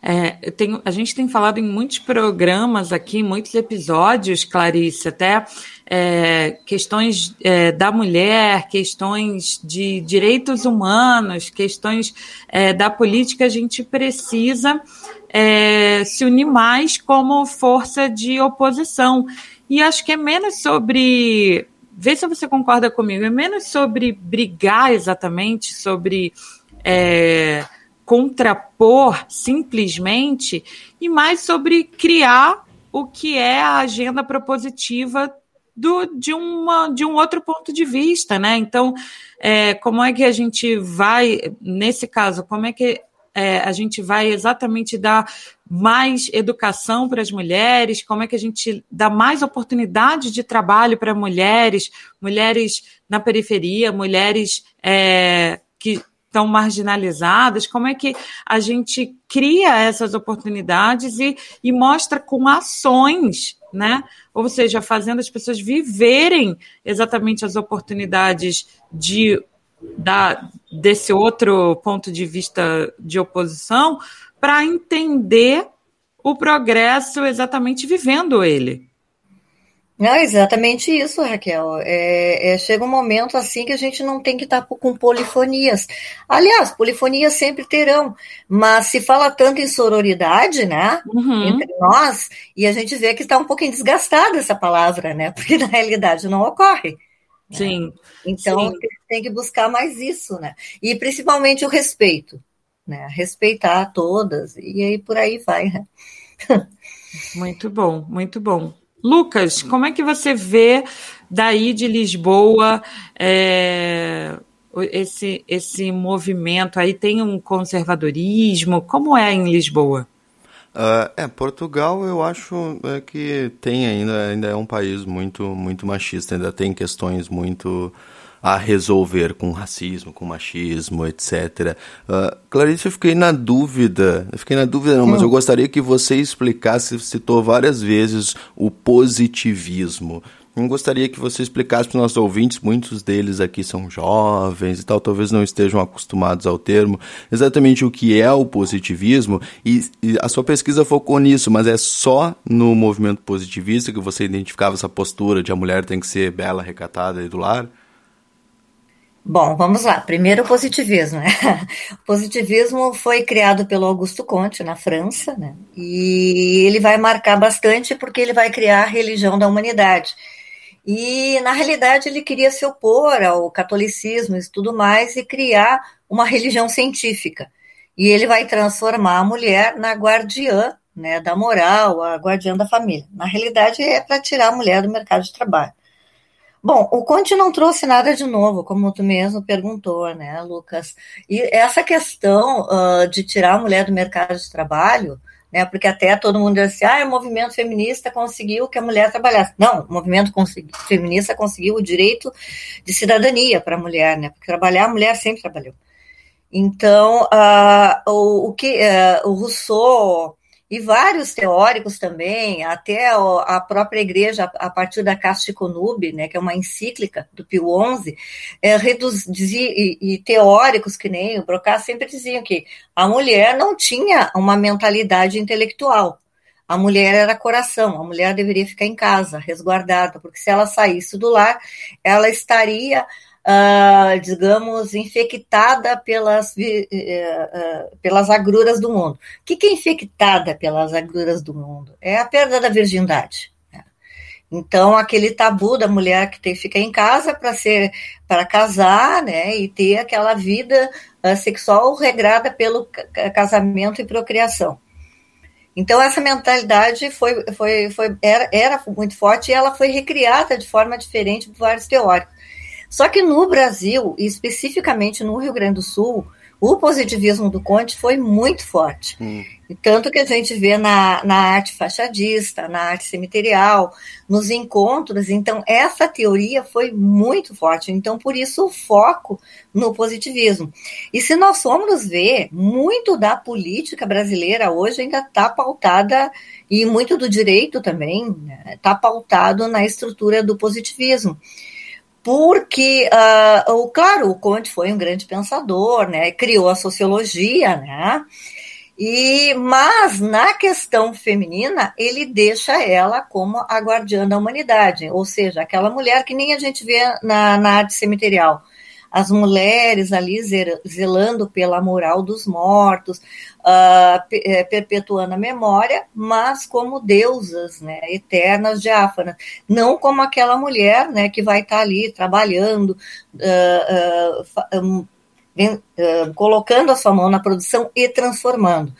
é, tenho, a gente tem falado em muitos programas aqui, muitos episódios, Clarice, até é, questões é, da mulher, questões de direitos humanos, questões é, da política, a gente precisa é, se unir mais como força de oposição. E acho que é menos sobre. Vê se você concorda comigo, é menos sobre brigar exatamente, sobre é, contrapor simplesmente, e mais sobre criar o que é a agenda propositiva do, de, uma, de um outro ponto de vista, né? Então, é, como é que a gente vai, nesse caso, como é que é, a gente vai exatamente dar mais educação para as mulheres, como é que a gente dá mais oportunidade de trabalho para mulheres, mulheres na periferia, mulheres é, que estão marginalizadas, como é que a gente cria essas oportunidades e, e mostra com ações né? Ou seja, fazendo as pessoas viverem exatamente as oportunidades de da, desse outro ponto de vista de oposição para entender o progresso exatamente vivendo ele. Não, exatamente isso, Raquel. É, é, chega um momento assim que a gente não tem que estar com polifonias. Aliás, polifonias sempre terão, mas se fala tanto em sororidade, né, uhum. entre nós, e a gente vê que está um pouquinho desgastada essa palavra, né, porque na realidade não ocorre. Né? Sim. Então sim. tem que buscar mais isso, né, e principalmente o respeito, né, respeitar todas, e aí por aí vai, né. Muito bom, muito bom. Lucas, como é que você vê daí de Lisboa é, esse, esse movimento? Aí tem um conservadorismo? Como é em Lisboa? Uh, é, Portugal eu acho é, que tem ainda, ainda é um país muito, muito machista, ainda tem questões muito a resolver com racismo, com machismo, etc. Uh, Clarice, eu fiquei na dúvida, eu fiquei na dúvida não, mas eu gostaria que você explicasse, citou várias vezes o positivismo. Eu gostaria que você explicasse para os nossos ouvintes, muitos deles aqui são jovens e tal, talvez não estejam acostumados ao termo, exatamente o que é o positivismo, e, e, a sua pesquisa focou nisso, mas é só no movimento positivista que você identificava essa postura de a mulher tem que ser bela, recatada e do lar? Bom, vamos lá. Primeiro o positivismo. Né? O positivismo foi criado pelo Augusto Comte na França, né? e ele vai marcar bastante porque ele vai criar a religião da humanidade. E, na realidade, ele queria se opor ao catolicismo e tudo mais e criar uma religião científica. E ele vai transformar a mulher na guardiã né, da moral, a guardiã da família. Na realidade, é para tirar a mulher do mercado de trabalho. Bom, o Conte não trouxe nada de novo, como tu mesmo perguntou, né, Lucas? E essa questão uh, de tirar a mulher do mercado de trabalho, né, porque até todo mundo diz assim, ah, o movimento feminista conseguiu que a mulher trabalhasse. Não, o movimento feminista conseguiu o direito de cidadania para a mulher, né, porque trabalhar a mulher sempre trabalhou. Então, uh, o, o, que uh, o Rousseau e vários teóricos também, até a própria igreja, a partir da Casta Conube, né, que é uma encíclica do Pio XI, é, e, e, teóricos que nem o Brocas sempre diziam que a mulher não tinha uma mentalidade intelectual. A mulher era coração, a mulher deveria ficar em casa, resguardada, porque se ela saísse do lar, ela estaria uh, digamos, infectada pelas, uh, pelas agruras do mundo. O que, que é infectada pelas agruras do mundo? É a perda da virgindade. Né? Então, aquele tabu da mulher que tem que ficar em casa para ser para casar, né, e ter aquela vida uh, sexual regrada pelo casamento e procriação. Então essa mentalidade foi, foi, foi era, era muito forte e ela foi recriada de forma diferente por vários teóricos. Só que no Brasil, e especificamente no Rio Grande do Sul, o positivismo do Conte foi muito forte. Hum. Tanto que a gente vê na, na arte fachadista, na arte cemiterial, nos encontros. Então, essa teoria foi muito forte. Então, por isso, o foco no positivismo. E se nós formos ver, muito da política brasileira hoje ainda está pautada, e muito do direito também, está né, tá pautado na estrutura do positivismo porque, uh, o, claro, o Conte foi um grande pensador, né, criou a sociologia, né, e, mas na questão feminina, ele deixa ela como a guardiã da humanidade, ou seja, aquela mulher que nem a gente vê na, na arte cemiterial, as mulheres ali zelando pela moral dos mortos, uh, perpetuando a memória, mas como deusas né, eternas, diáfanas, não como aquela mulher né, que vai estar ali trabalhando, uh, uh, colocando a sua mão na produção e transformando.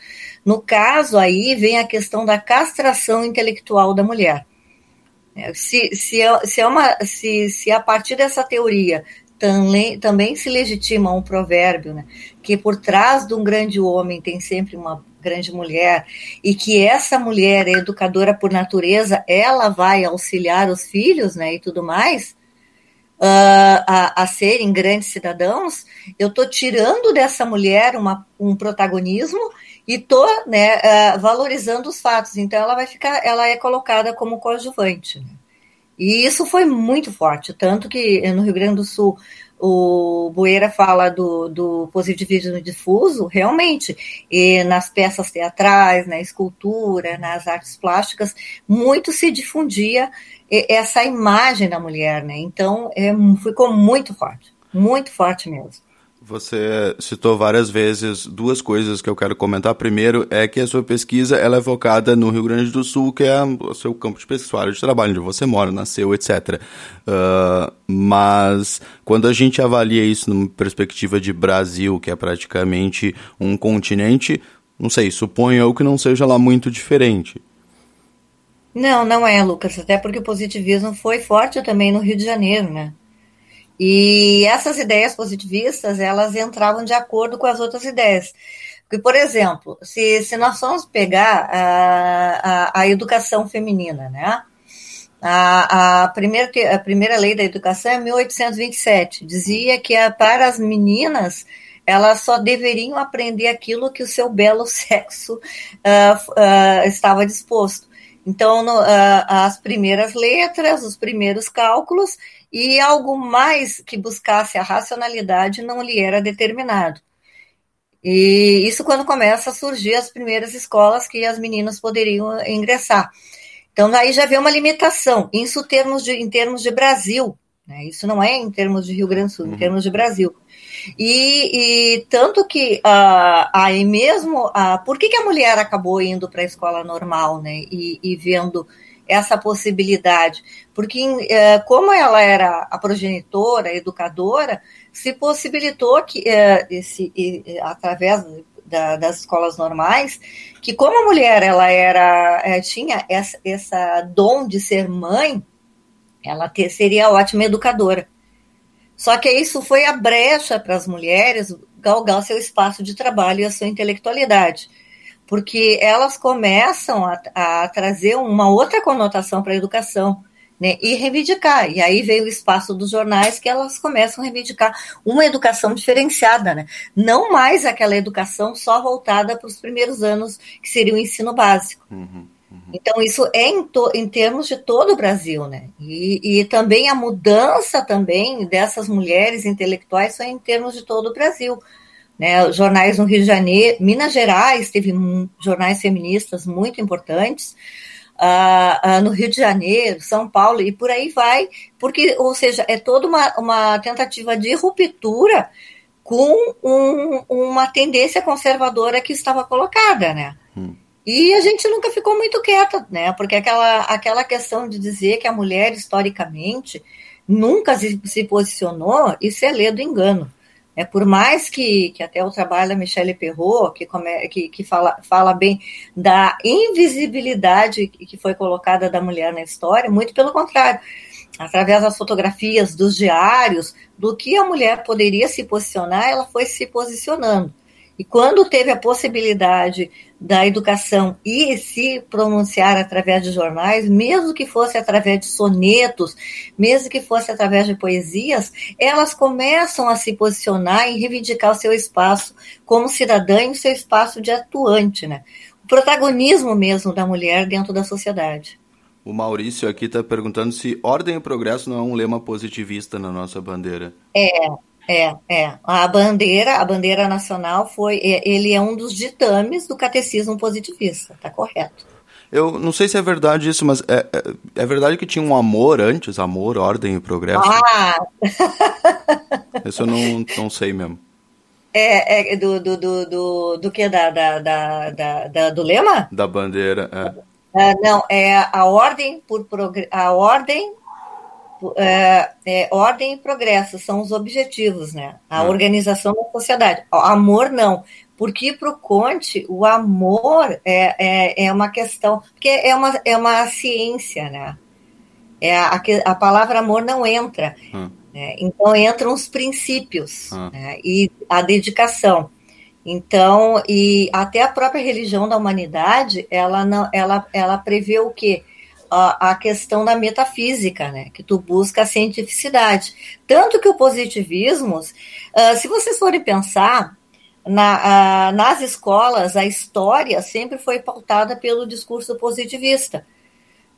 No caso aí vem a questão da castração intelectual da mulher. Se, se, é, se, é uma, se, se a partir dessa teoria também, também se legitima um provérbio, né? que por trás de um grande homem tem sempre uma grande mulher, e que essa mulher é educadora por natureza, ela vai auxiliar os filhos né, e tudo mais, uh, a, a, serem grandes cidadãos, eu estou tirando dessa mulher uma, um protagonismo e estou né, uh, valorizando os fatos. Então ela vai ficar, ela é colocada como coadjuvante. Né? E isso foi muito forte, tanto que no Rio Grande do Sul o Boeira fala do, do positivismo difuso, realmente, e nas peças teatrais, na escultura, nas artes plásticas, muito se difundia essa imagem da mulher, né? Então, é, ficou muito forte, muito forte mesmo. Você citou várias vezes duas coisas que eu quero comentar. Primeiro é que a sua pesquisa ela é focada no Rio Grande do Sul, que é o seu campo de de trabalho, onde você mora, nasceu, etc. Uh, mas quando a gente avalia isso numa perspectiva de Brasil, que é praticamente um continente, não sei, suponho eu que não seja lá muito diferente. Não, não é, Lucas, até porque o positivismo foi forte também no Rio de Janeiro, né? E essas ideias positivistas, elas entravam de acordo com as outras ideias. Porque, por exemplo, se, se nós formos pegar a, a, a educação feminina, né? A, a, primeira, a primeira lei da educação é 1827. Dizia que a, para as meninas elas só deveriam aprender aquilo que o seu belo sexo uh, uh, estava disposto. Então, no, uh, as primeiras letras, os primeiros cálculos e algo mais que buscasse a racionalidade não lhe era determinado. E isso quando começa a surgir as primeiras escolas que as meninas poderiam ingressar. Então, aí já vê uma limitação. Isso termos de, em termos de Brasil. Né? Isso não é em termos de Rio Grande do Sul, uhum. em termos de Brasil. E, e tanto que uh, aí mesmo, uh, por que, que a mulher acabou indo para a escola normal né? e, e vendo essa possibilidade, porque é, como ela era a progenitora, a educadora, se possibilitou que é, esse, através da, das escolas normais, que como a mulher ela era é, tinha essa, essa dom de ser mãe, ela ter, seria ótima educadora. Só que isso foi a brecha para as mulheres galgar seu espaço de trabalho e a sua intelectualidade, porque elas começam a, a trazer uma outra conotação para a educação né, e reivindicar. E aí veio o espaço dos jornais que elas começam a reivindicar uma educação diferenciada, né? Não mais aquela educação só voltada para os primeiros anos, que seria o ensino básico. Uhum. Então, isso é em, em, termos de todo o Brasil, né? E, e, também a mudança também dessas mulheres intelectuais são em termos de todo o Brasil. Né? Jornais no Rio de Janeiro, Minas Gerais teve jornais feministas muito importantes, uh, uh, no Rio de Janeiro, São Paulo e por aí vai, porque, ou seja, é toda uma, uma tentativa de ruptura com um, uma tendência conservadora que estava colocada, né? Hum. E a gente nunca ficou muito quieta, né? Porque aquela, aquela questão de dizer que a mulher, historicamente, nunca se, se posicionou, isso é ler do engano. É, por mais que, que até o trabalho da Michelle Perrot, que, come, que, que fala, fala bem da invisibilidade que foi colocada da mulher na história, muito pelo contrário, através das fotografias, dos diários, do que a mulher poderia se posicionar, ela foi se posicionando. E quando teve a possibilidade da educação e se pronunciar através de jornais, mesmo que fosse através de sonetos, mesmo que fosse através de poesias, elas começam a se posicionar e reivindicar o seu espaço como cidadã e o seu espaço de atuante, né? O protagonismo mesmo da mulher dentro da sociedade. O Maurício aqui está perguntando se ordem e progresso não é um lema positivista na nossa bandeira. É, é, é. A bandeira, a bandeira nacional foi, é, ele é um dos ditames do catecismo positivista, tá correto. Eu não sei se é verdade isso, mas é, é, é verdade que tinha um amor antes, amor, ordem e progresso? Ah! isso eu não, não sei mesmo. É, é do, do, do, do, do que? Da, da, da, da, do lema? Da bandeira, é. Uh, não, é a ordem por a ordem é, é, ordem e progresso são os objetivos, né? A hum. organização da sociedade. O amor não. Porque para o Conte, o amor é, é, é, uma questão, porque é uma, é uma ciência, né? É a, a palavra amor não entra. Hum. Né? Então entram os princípios hum. né? e a dedicação. Então, e até a própria religião da humanidade, ela não, ela, ela prevê o quê? A, questão da metafísica, né? Que tu busca a cientificidade. Tanto que o positivismo, uh, se vocês forem pensar, na, nas escolas, a história sempre foi pautada pelo discurso positivista,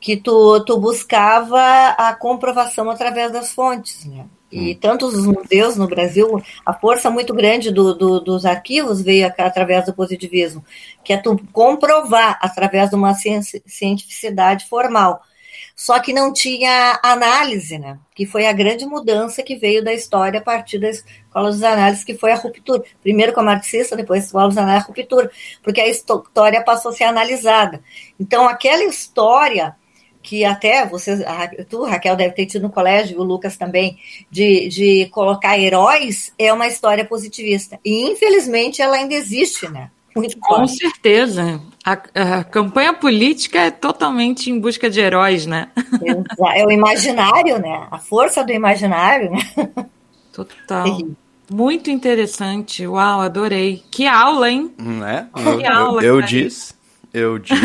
que tu, tu buscava a comprovação através das fontes, né? E hum. tantos os museus no Brasil, a força muito grande do, do, dos arquivos veio através do positivismo, que é tu comprovar através de uma cientificidade formal. Só que não tinha análise, né? Que foi a grande mudança que veio da história a partir da escola dos análises, que foi a ruptura. Primeiro com a marxista, depois a escola dos análises, a ruptura, porque a história passou a ser analisada. Então, aquela história que até você, tu, Raquel, deve ter tido no colégio, o Lucas também, de, de colocar heróis, é uma história positivista. E, infelizmente, ela ainda existe, né? Muito Com forte. certeza. A, a, campanha política é totalmente em busca de heróis, né? É o imaginário, né? A força do imaginário, né? Total. Muito interessante. Uau, adorei. Que aula, hein? Não é? Que eu, aula. Eu, eu disse. Eu disse.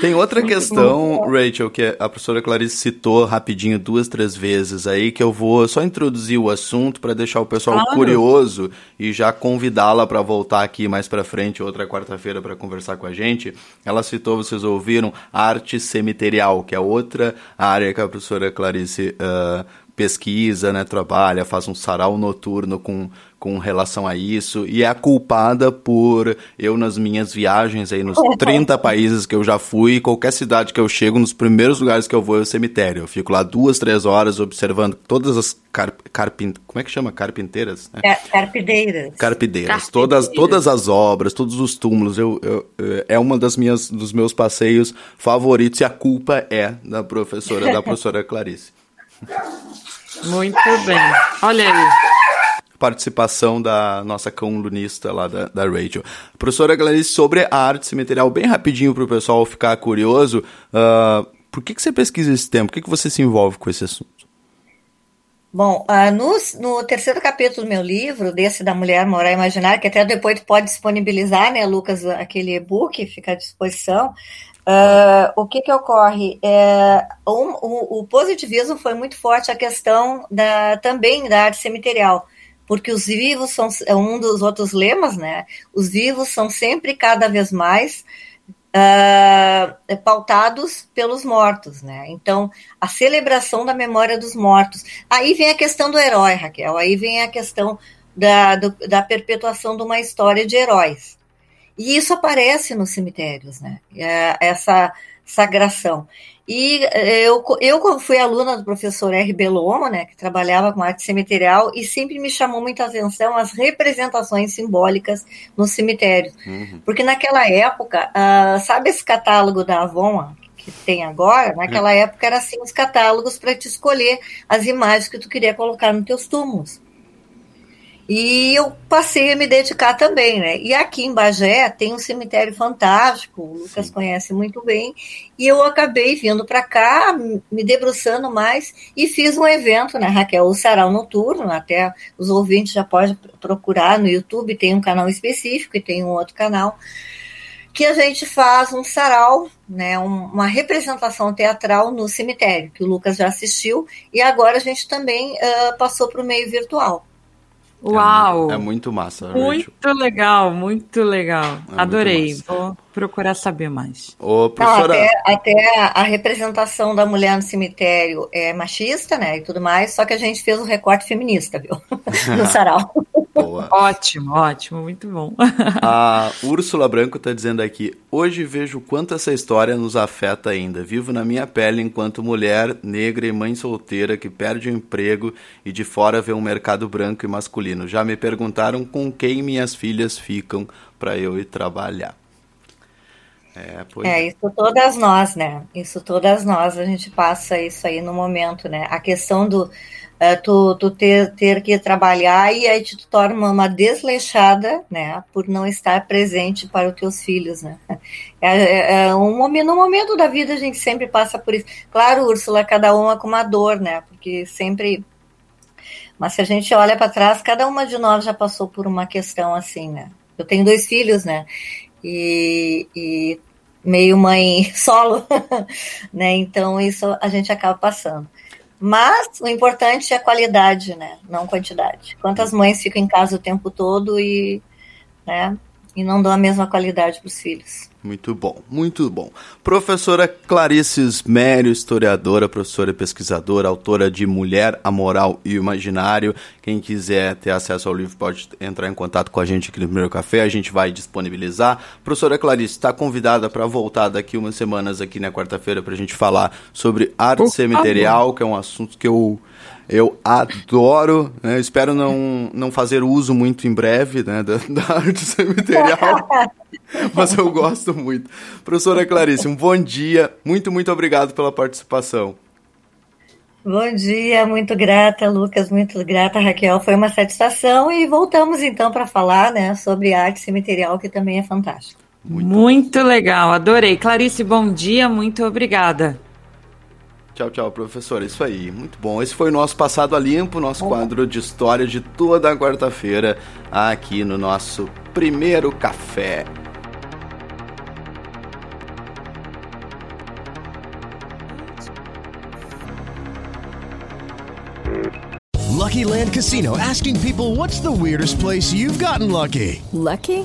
Tem outra questão, Rachel, que a professora Clarice citou rapidinho duas, três vezes aí, que eu vou só introduzir o assunto para deixar o pessoal claro. curioso e já convidá-la para voltar aqui mais para frente, outra quarta-feira, para conversar com a gente. Ela citou, vocês ouviram, arte cemiterial, que é outra área que a professora Clarice uh, pesquisa, né, trabalha, faz um sarau noturno com, com relação a isso, e é a culpada por eu, nas minhas viagens aí, nos 30 países que eu já fui, qualquer cidade que eu chego, nos primeiros lugares que eu vou é o cemitério. Eu fico lá duas, três horas observando todas as car carpin... como é que chama? Carpinteiras? Né? Car- Carpideiras. Carpideiras. Todas, todas as obras, todos os túmulos, eu, eu- eu- é uma das minhas, dos meus passeios favoritos, e a culpa é da professora, da professora Clarice. Muito bem. Olha aí. participação da nossa colunista lá da, da Rachel. Professora Clarice, sobre a arte cemiterial, bem rapidinho para o pessoal ficar curioso, ah, por que, que você pesquisa esse tema? Por que, que você se envolve com esse assunto? Bom, ah, no, no terceiro capítulo do meu livro, desse da Mulher Moral Imaginária, que até depois tu pode disponibilizar, né, Lucas, aquele e-book, fica à disposição. Ah, o que que ocorre? É, um- o, o positivismo foi muito forte a questão da, também da arte cemiterial, porque os vivos são é um dos outros lemas, né? Os vivos são sempre cada vez mais ah, pautados pelos mortos, né? Então, a celebração da memória dos mortos. Aí vem a questão do herói, Raquel. Aí vem a questão da, do- da perpetuação de uma história de heróis. E isso aparece nos cemitérios, né? É, Essa sagração. E eh, eu, eu fui aluna do professor R. Belomo, né, que trabalhava com arte cemiterial, e sempre me chamou muita atenção as representações simbólicas nos cemitérios. Porque naquela época, ah, sabe esse catálogo da Avon que tem agora? Naquela época era assim os catálogos para te escolher as imagens que tu queria colocar nos teus túmulos. E eu passei a me dedicar também, né? E aqui em Bagé tem um cemitério fantástico, o Lucas conhece muito bem, e eu acabei vindo para cá, me debruçando mais, e fiz um evento, né, Raquel? O Sarau Noturno, até os ouvintes já podem procurar no YouTube, tem um canal específico e tem um outro canal, que a gente faz um sarau, né, um- uma representação teatral no cemitério, que o Lucas já assistiu, e agora a gente também ah, passou para o meio virtual. Uau! É muito massa, Rachel. Muito legal, muito legal. muito Adorei. massa. Vou procurar saber mais. Ô, Não, professora, até, até a representação da mulher no cemitério é machista, né, e tudo mais, só que a gente fez um recorte feminista, viu, no sarau. Ótimo, ótimo, muito bom. A Úrsula Branco está dizendo aqui: Hoje vejo quanto essa história nos afeta ainda. Vivo na minha pele enquanto mulher negra e mãe solteira que perde o emprego e de fora vê um mercado branco e masculino. Já me perguntaram com quem minhas filhas ficam para eu ir trabalhar. É, pois É, isso todas nós, né? Isso todas nós, a gente passa isso aí no momento, né? A questão do eh, tu, tu ter, ter que trabalhar e aí te torna uma desleixada, né? Por não estar presente para os teus filhos, né? É, é- é um momento, no momento da vida a gente sempre passa por isso. Claro, Úrsula, cada uma com uma dor, né? Porque sempre. Mas se a gente olha para trás, cada uma de nós já passou por uma questão assim, né? Eu tenho dois filhos, né? E, e meio mãe solo, né? Então isso a gente acaba passando. Mas o importante é a qualidade, né? Não quantidade. Quantas mães ficam em casa o tempo todo e, né? E não dão a mesma qualidade para os filhos. Muito bom, muito bom. Professora Clarice Smério, historiadora, professora e pesquisadora, autora de Mulher, a Moral e o Imaginário. Quem quiser ter acesso ao livro pode entrar em contato com a gente aqui no Primeiro Café, a gente vai disponibilizar. Professora Clarice, está convidada para voltar daqui umas semanas aqui na quarta-feira para a gente falar sobre arte Por cemiterial, que é um assunto que eu eu adoro, né? Espero não, não fazer uso muito em breve né, da, da arte cemiterial, mas eu gosto muito. Professora Clarice, um bom dia. Muito, muito obrigado pela participação. Bom dia, muito grata, Lucas, muito grata, Raquel. Foi uma satisfação e voltamos então para falar, né, sobre arte cemiterial, que também é fantástico. Muito, legal, adorei. Clarice, bom dia, muito obrigada. Tchau, tchau, professora. Isso aí, muito bom. Esse foi o nosso Passado a Limpo, nosso quadro de história de toda a quarta-feira, aqui no nosso primeiro café. Lucky Land Casino asking people what's the weirdest place you've gotten lucky? Lucky?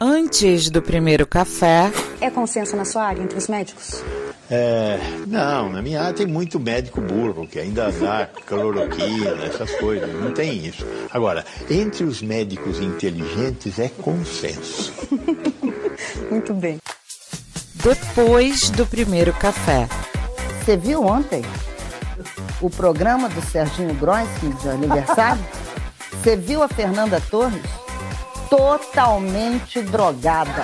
Antes do primeiro café, É consenso na sua área entre os médicos? É, não, na minha área tem muito médico burro que ainda dá cloroquina, essas coisas, não tem isso. Agora, entre os médicos inteligentes é consenso. Muito bem. depois do primeiro café. Você viu ontem o programa do Serginho Grossi de aniversário? Você viu a Fernanda Torres? Totalmente drogada.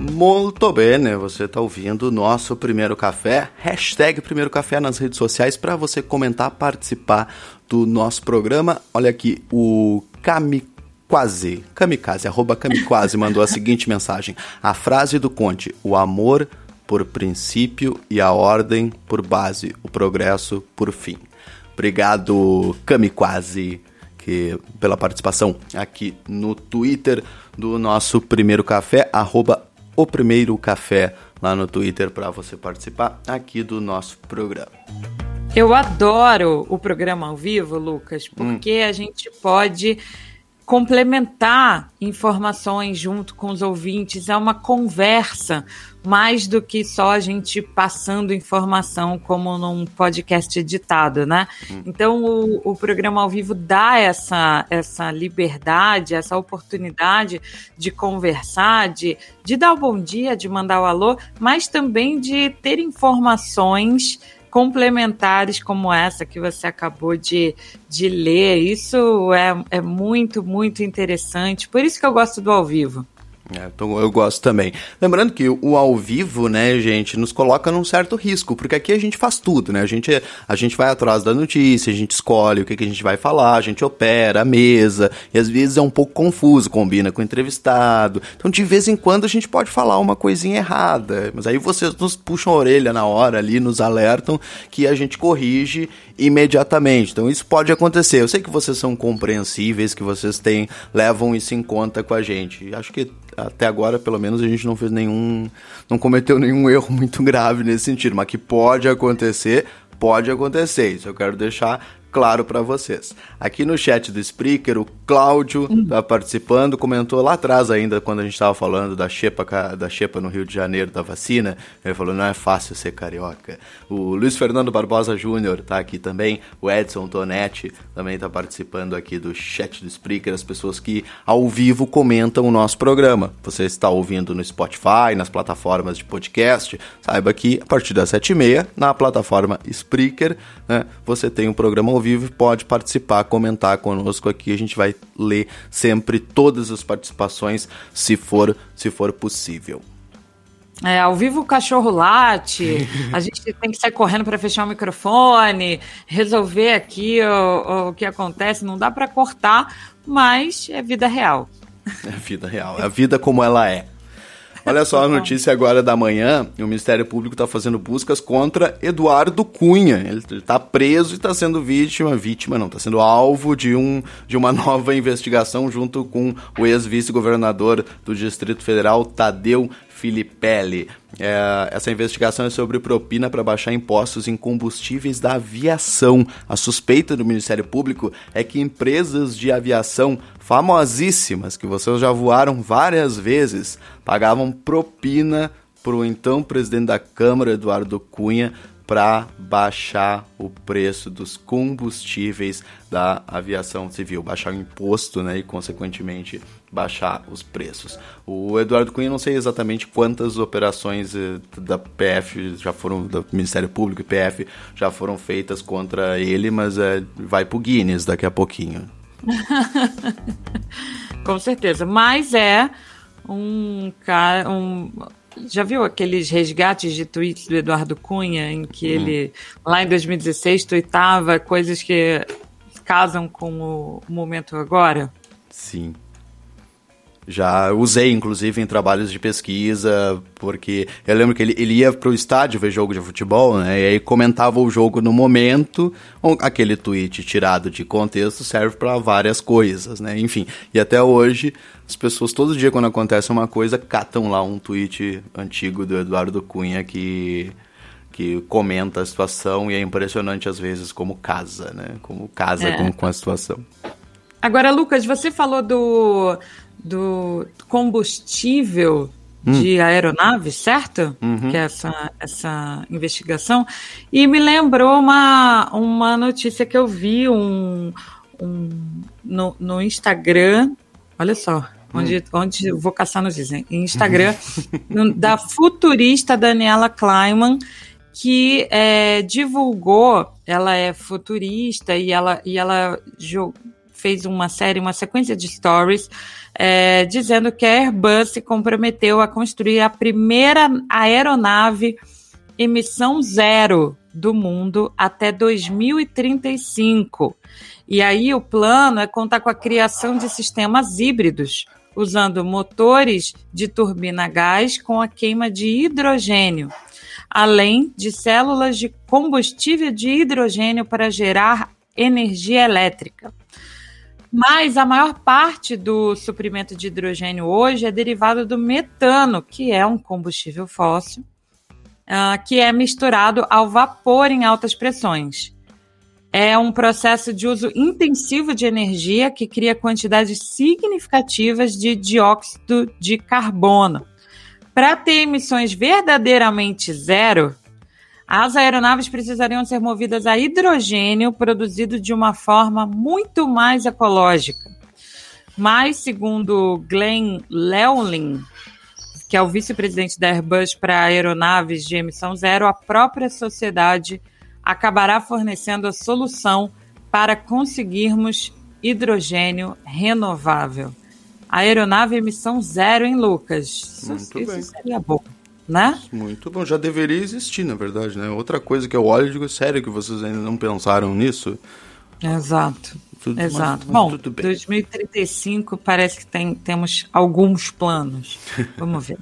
Muito bem, né? Você está ouvindo o nosso primeiro café. Hashtag primeiro café nas redes sociais para você comentar, participar do nosso programa. Olha aqui, o Kamikaze, Kamikaze, arroba Kamikaze, mandou a seguinte mensagem. A frase do Conte, o amor por princípio e a ordem por base, o progresso por fim. Obrigado, Kamikaze, que, pela participação aqui no Twitter do nosso primeiro café, arroba o primeiro café lá no Twitter para você participar aqui do nosso programa. Eu adoro o programa ao vivo, Lucas, porque a gente pode complementar informações junto com os ouvintes, é uma conversa, mais do que só a gente passando informação como num podcast editado, né? Então o, o programa ao vivo dá essa, essa liberdade, essa oportunidade de conversar, de, de dar o bom dia, de mandar o alô, mas também de ter informações complementares como essa que você acabou de, de ler. Isso é, é muito, muito interessante. Por isso que eu gosto do ao vivo. É, então eu gosto também. Lembrando que o ao vivo, né, gente, nos coloca num certo risco, porque aqui a gente faz tudo, né? A gente, a gente vai atrás da notícia, a gente escolhe o que, que a gente vai falar, a gente opera a mesa, e às vezes é um pouco confuso, combina com o entrevistado. Então, de vez em quando, a gente pode falar uma coisinha errada, mas aí vocês nos puxam a orelha na hora ali, nos alertam que a gente corrige imediatamente. Então, isso pode acontecer. Eu sei que vocês são compreensíveis, que vocês têm, levam isso em conta com a gente. Acho que até agora, pelo menos, a gente não fez nenhum. não cometeu nenhum erro muito grave nesse sentido, mas que pode acontecer, pode acontecer. Isso eu quero deixar claro para vocês. Aqui no chat do Spreaker, o Cláudio tá participando, comentou lá atrás ainda, quando a gente estava falando da xepa, da xepa no Rio de Janeiro, da vacina, ele falou, não é fácil ser carioca. O Luiz Fernando Barbosa Júnior tá aqui também, o Edson Tonetti também tá participando aqui do chat do Spreaker, as pessoas que ao vivo comentam o nosso programa. Você está ouvindo no Spotify, nas plataformas de podcast, saiba que a partir das sete e meia, na plataforma Spreaker, né, você tem um programa ao vivo pode participar, comentar conosco aqui. A gente vai ler sempre todas as participações, se for, se for possível. É, ao vivo o cachorro late, a gente tem que sair correndo para fechar o microfone, resolver aqui o, o que acontece, não dá para cortar, mas é vida real. É vida real, é a vida como ela é. Olha só a notícia agora da manhã: o Ministério Público está fazendo buscas contra Eduardo Cunha. Ele está preso e está sendo vítima, vítima não, está sendo alvo de, um, de uma nova investigação junto com o ex-vice-governador do Distrito Federal, Tadeu Filipelli. É, essa investigação é sobre propina para baixar impostos em combustíveis da aviação. A suspeita do Ministério Público é que empresas de aviação famosíssimas, que vocês já voaram várias vezes, pagavam propina para o então presidente da Câmara, Eduardo Cunha, para baixar o preço dos combustíveis da aviação civil, baixar o imposto, né, e consequentemente baixar os preços. O Eduardo Cunha, não sei exatamente quantas operações eh, da PF já foram, do Ministério Público e PF já foram feitas contra ele, mas é, vai pro Guinness daqui a pouquinho. Com certeza, mas é um cara, um, já viu aqueles resgates de tweets do Eduardo Cunha, em que hum. ele, lá em 2016, tweetava coisas que casam com o momento agora? Sim. Já usei, inclusive, em trabalhos de pesquisa, porque eu lembro que ele, ele ia pro estádio ver jogo de futebol, né? E aí comentava o jogo no momento. Aquele tweet tirado de contexto serve para várias coisas, né? Enfim, e até hoje, as pessoas, todo dia quando acontece uma coisa, catam lá um tweet antigo do Eduardo Cunha que que comenta a situação e é impressionante às vezes como casa, né? Como casa é. com, com a situação. Agora, Lucas, você falou do do combustível hum. de aeronaves, certo? Uhum. Que é essa, essa investigação. E me lembrou uma, uma notícia que eu vi um, um, no, no Instagram. Olha só, onde, hum. onde vou caçar notícias. Instagram, da futurista Daniela Kleiman, que é, divulgou, ela é futurista e ela, e ela fez uma série, uma sequência de stories é, dizendo que a Airbus se comprometeu a construir a primeira aeronave emissão zero do mundo até 2035. E aí o plano é contar com a criação de sistemas híbridos, usando motores de turbina a gás com a queima de hidrogênio, além de células de combustível de hidrogênio para gerar energia elétrica. Mas a maior parte do suprimento de hidrogênio hoje é derivado do metano, que é um combustível fóssil, uh, que é misturado ao vapor em altas pressões. É um processo de uso intensivo de energia que cria quantidades significativas de dióxido de carbono. Para ter emissões verdadeiramente zero, as aeronaves precisariam ser movidas a hidrogênio produzido de uma forma muito mais ecológica. Mas, segundo Glenn Leolin, que é o vice-presidente da Airbus para aeronaves de emissão zero, a própria sociedade acabará fornecendo a solução para conseguirmos hidrogênio renovável. A aeronave emissão zero, hein, Lucas? Isso, isso seria bom né? Muito bom, já deveria existir, na verdade, né? Outra coisa que eu olho e digo, sério que vocês ainda não pensaram nisso? Exato. Tudo, Exato. Mas, mas Bom, 2035 parece que tem, temos alguns planos. Vamos ver.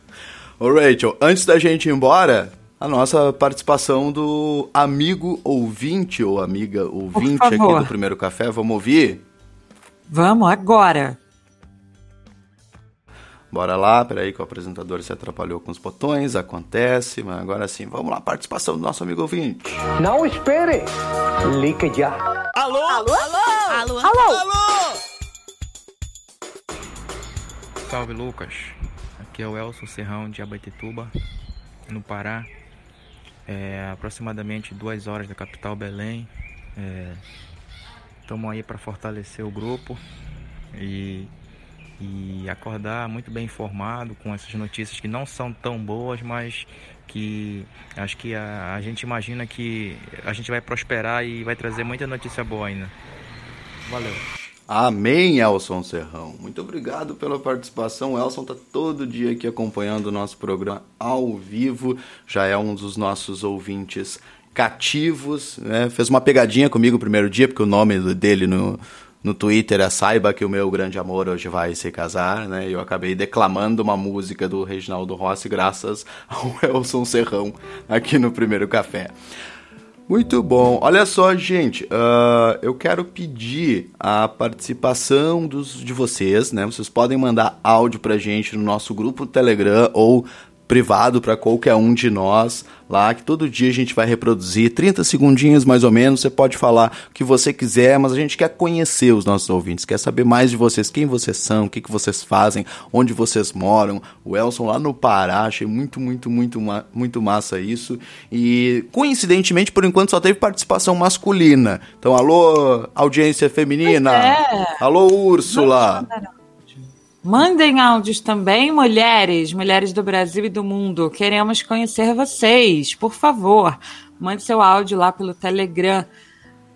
Ô Rachel, antes da gente ir embora, a nossa participação do amigo ouvinte ou amiga ouvinte aqui do Primeiro Café, vamos ouvir? Vamos, agora. Bora lá, peraí que o apresentador se atrapalhou com os botões, acontece, mas agora sim, vamos lá, participação do nosso amigo ouvinte. Não espere, ligue já. Alô? Alô? Alô? Alô? Alô? Alô? Salve Lucas, aqui é o Elson Serrão de Abaetetuba, no Pará. É aproximadamente duas horas da capital Belém. Estamos é, aí para fortalecer o grupo e e acordar muito bem informado com essas notícias que não são tão boas, mas que acho que a, a gente imagina que a gente vai prosperar e vai trazer muita notícia boa ainda. Valeu. Amém, Elson Serrão. Muito obrigado pela participação. O Elson está todo dia aqui acompanhando o nosso programa ao vivo. Já é um dos nossos ouvintes cativos. Né? Fez uma pegadinha comigo no primeiro dia, porque o nome dele no, no Twitter é saiba que o meu grande amor hoje vai se casar, né? Eu acabei declamando uma música do Reginaldo Rossi graças ao Elson Serrão aqui no primeiro café. Muito bom. Olha só, gente, uh, eu quero pedir a participação dos, de vocês, né? Vocês podem mandar áudio pra gente no nosso grupo Telegram ou privado para qualquer um de nós lá, que todo dia a gente vai reproduzir 30 segundinhos mais ou menos. Você pode falar o que você quiser, mas a gente quer conhecer os nossos ouvintes, quer saber mais de vocês, quem vocês são, o que, que vocês fazem, onde vocês moram. O Elson lá no Pará, achei muito, muito, muito, muito massa isso. E coincidentemente, por enquanto, só teve participação masculina. Então, alô, audiência feminina. É. Alô, Úrsula. Mandem áudios também, mulheres, mulheres do Brasil e do mundo. Queremos conhecer vocês. Por favor, mande seu áudio lá pelo Telegram.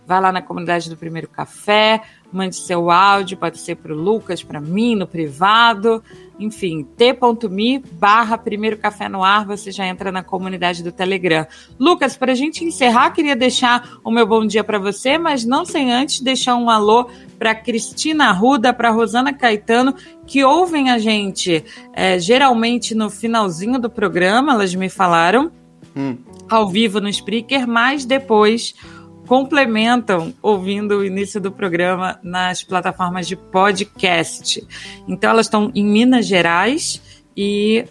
Vai lá na comunidade do Primeiro Café, mande seu áudio, pode ser para o Lucas, para mim, no privado. Enfim, t.me barra Primeiro Café no Ar, você já entra na comunidade do Telegram. Lucas, para a gente encerrar, queria deixar o meu bom dia para você, mas não sem antes deixar um alô para Cristina Ruda, para Rosana Caetano, que ouvem a gente é, geralmente no finalzinho do programa, elas me falaram, hum. ao vivo no Spreaker, mas depois complementam ouvindo o início do programa nas plataformas de podcast. Então elas estão em Minas Gerais e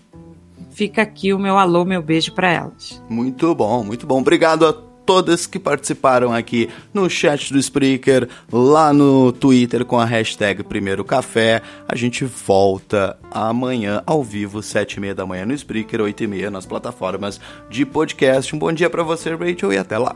fica aqui o meu alô, meu beijo para elas. Muito bom, muito bom. Obrigado a todas que participaram aqui no chat do Spreaker, lá no Twitter com a hashtag Primeiro Café. A gente volta amanhã ao vivo, sete e meia da manhã no Spreaker, oito e meia nas plataformas de podcast. Um bom dia para você, Rachel, e até lá.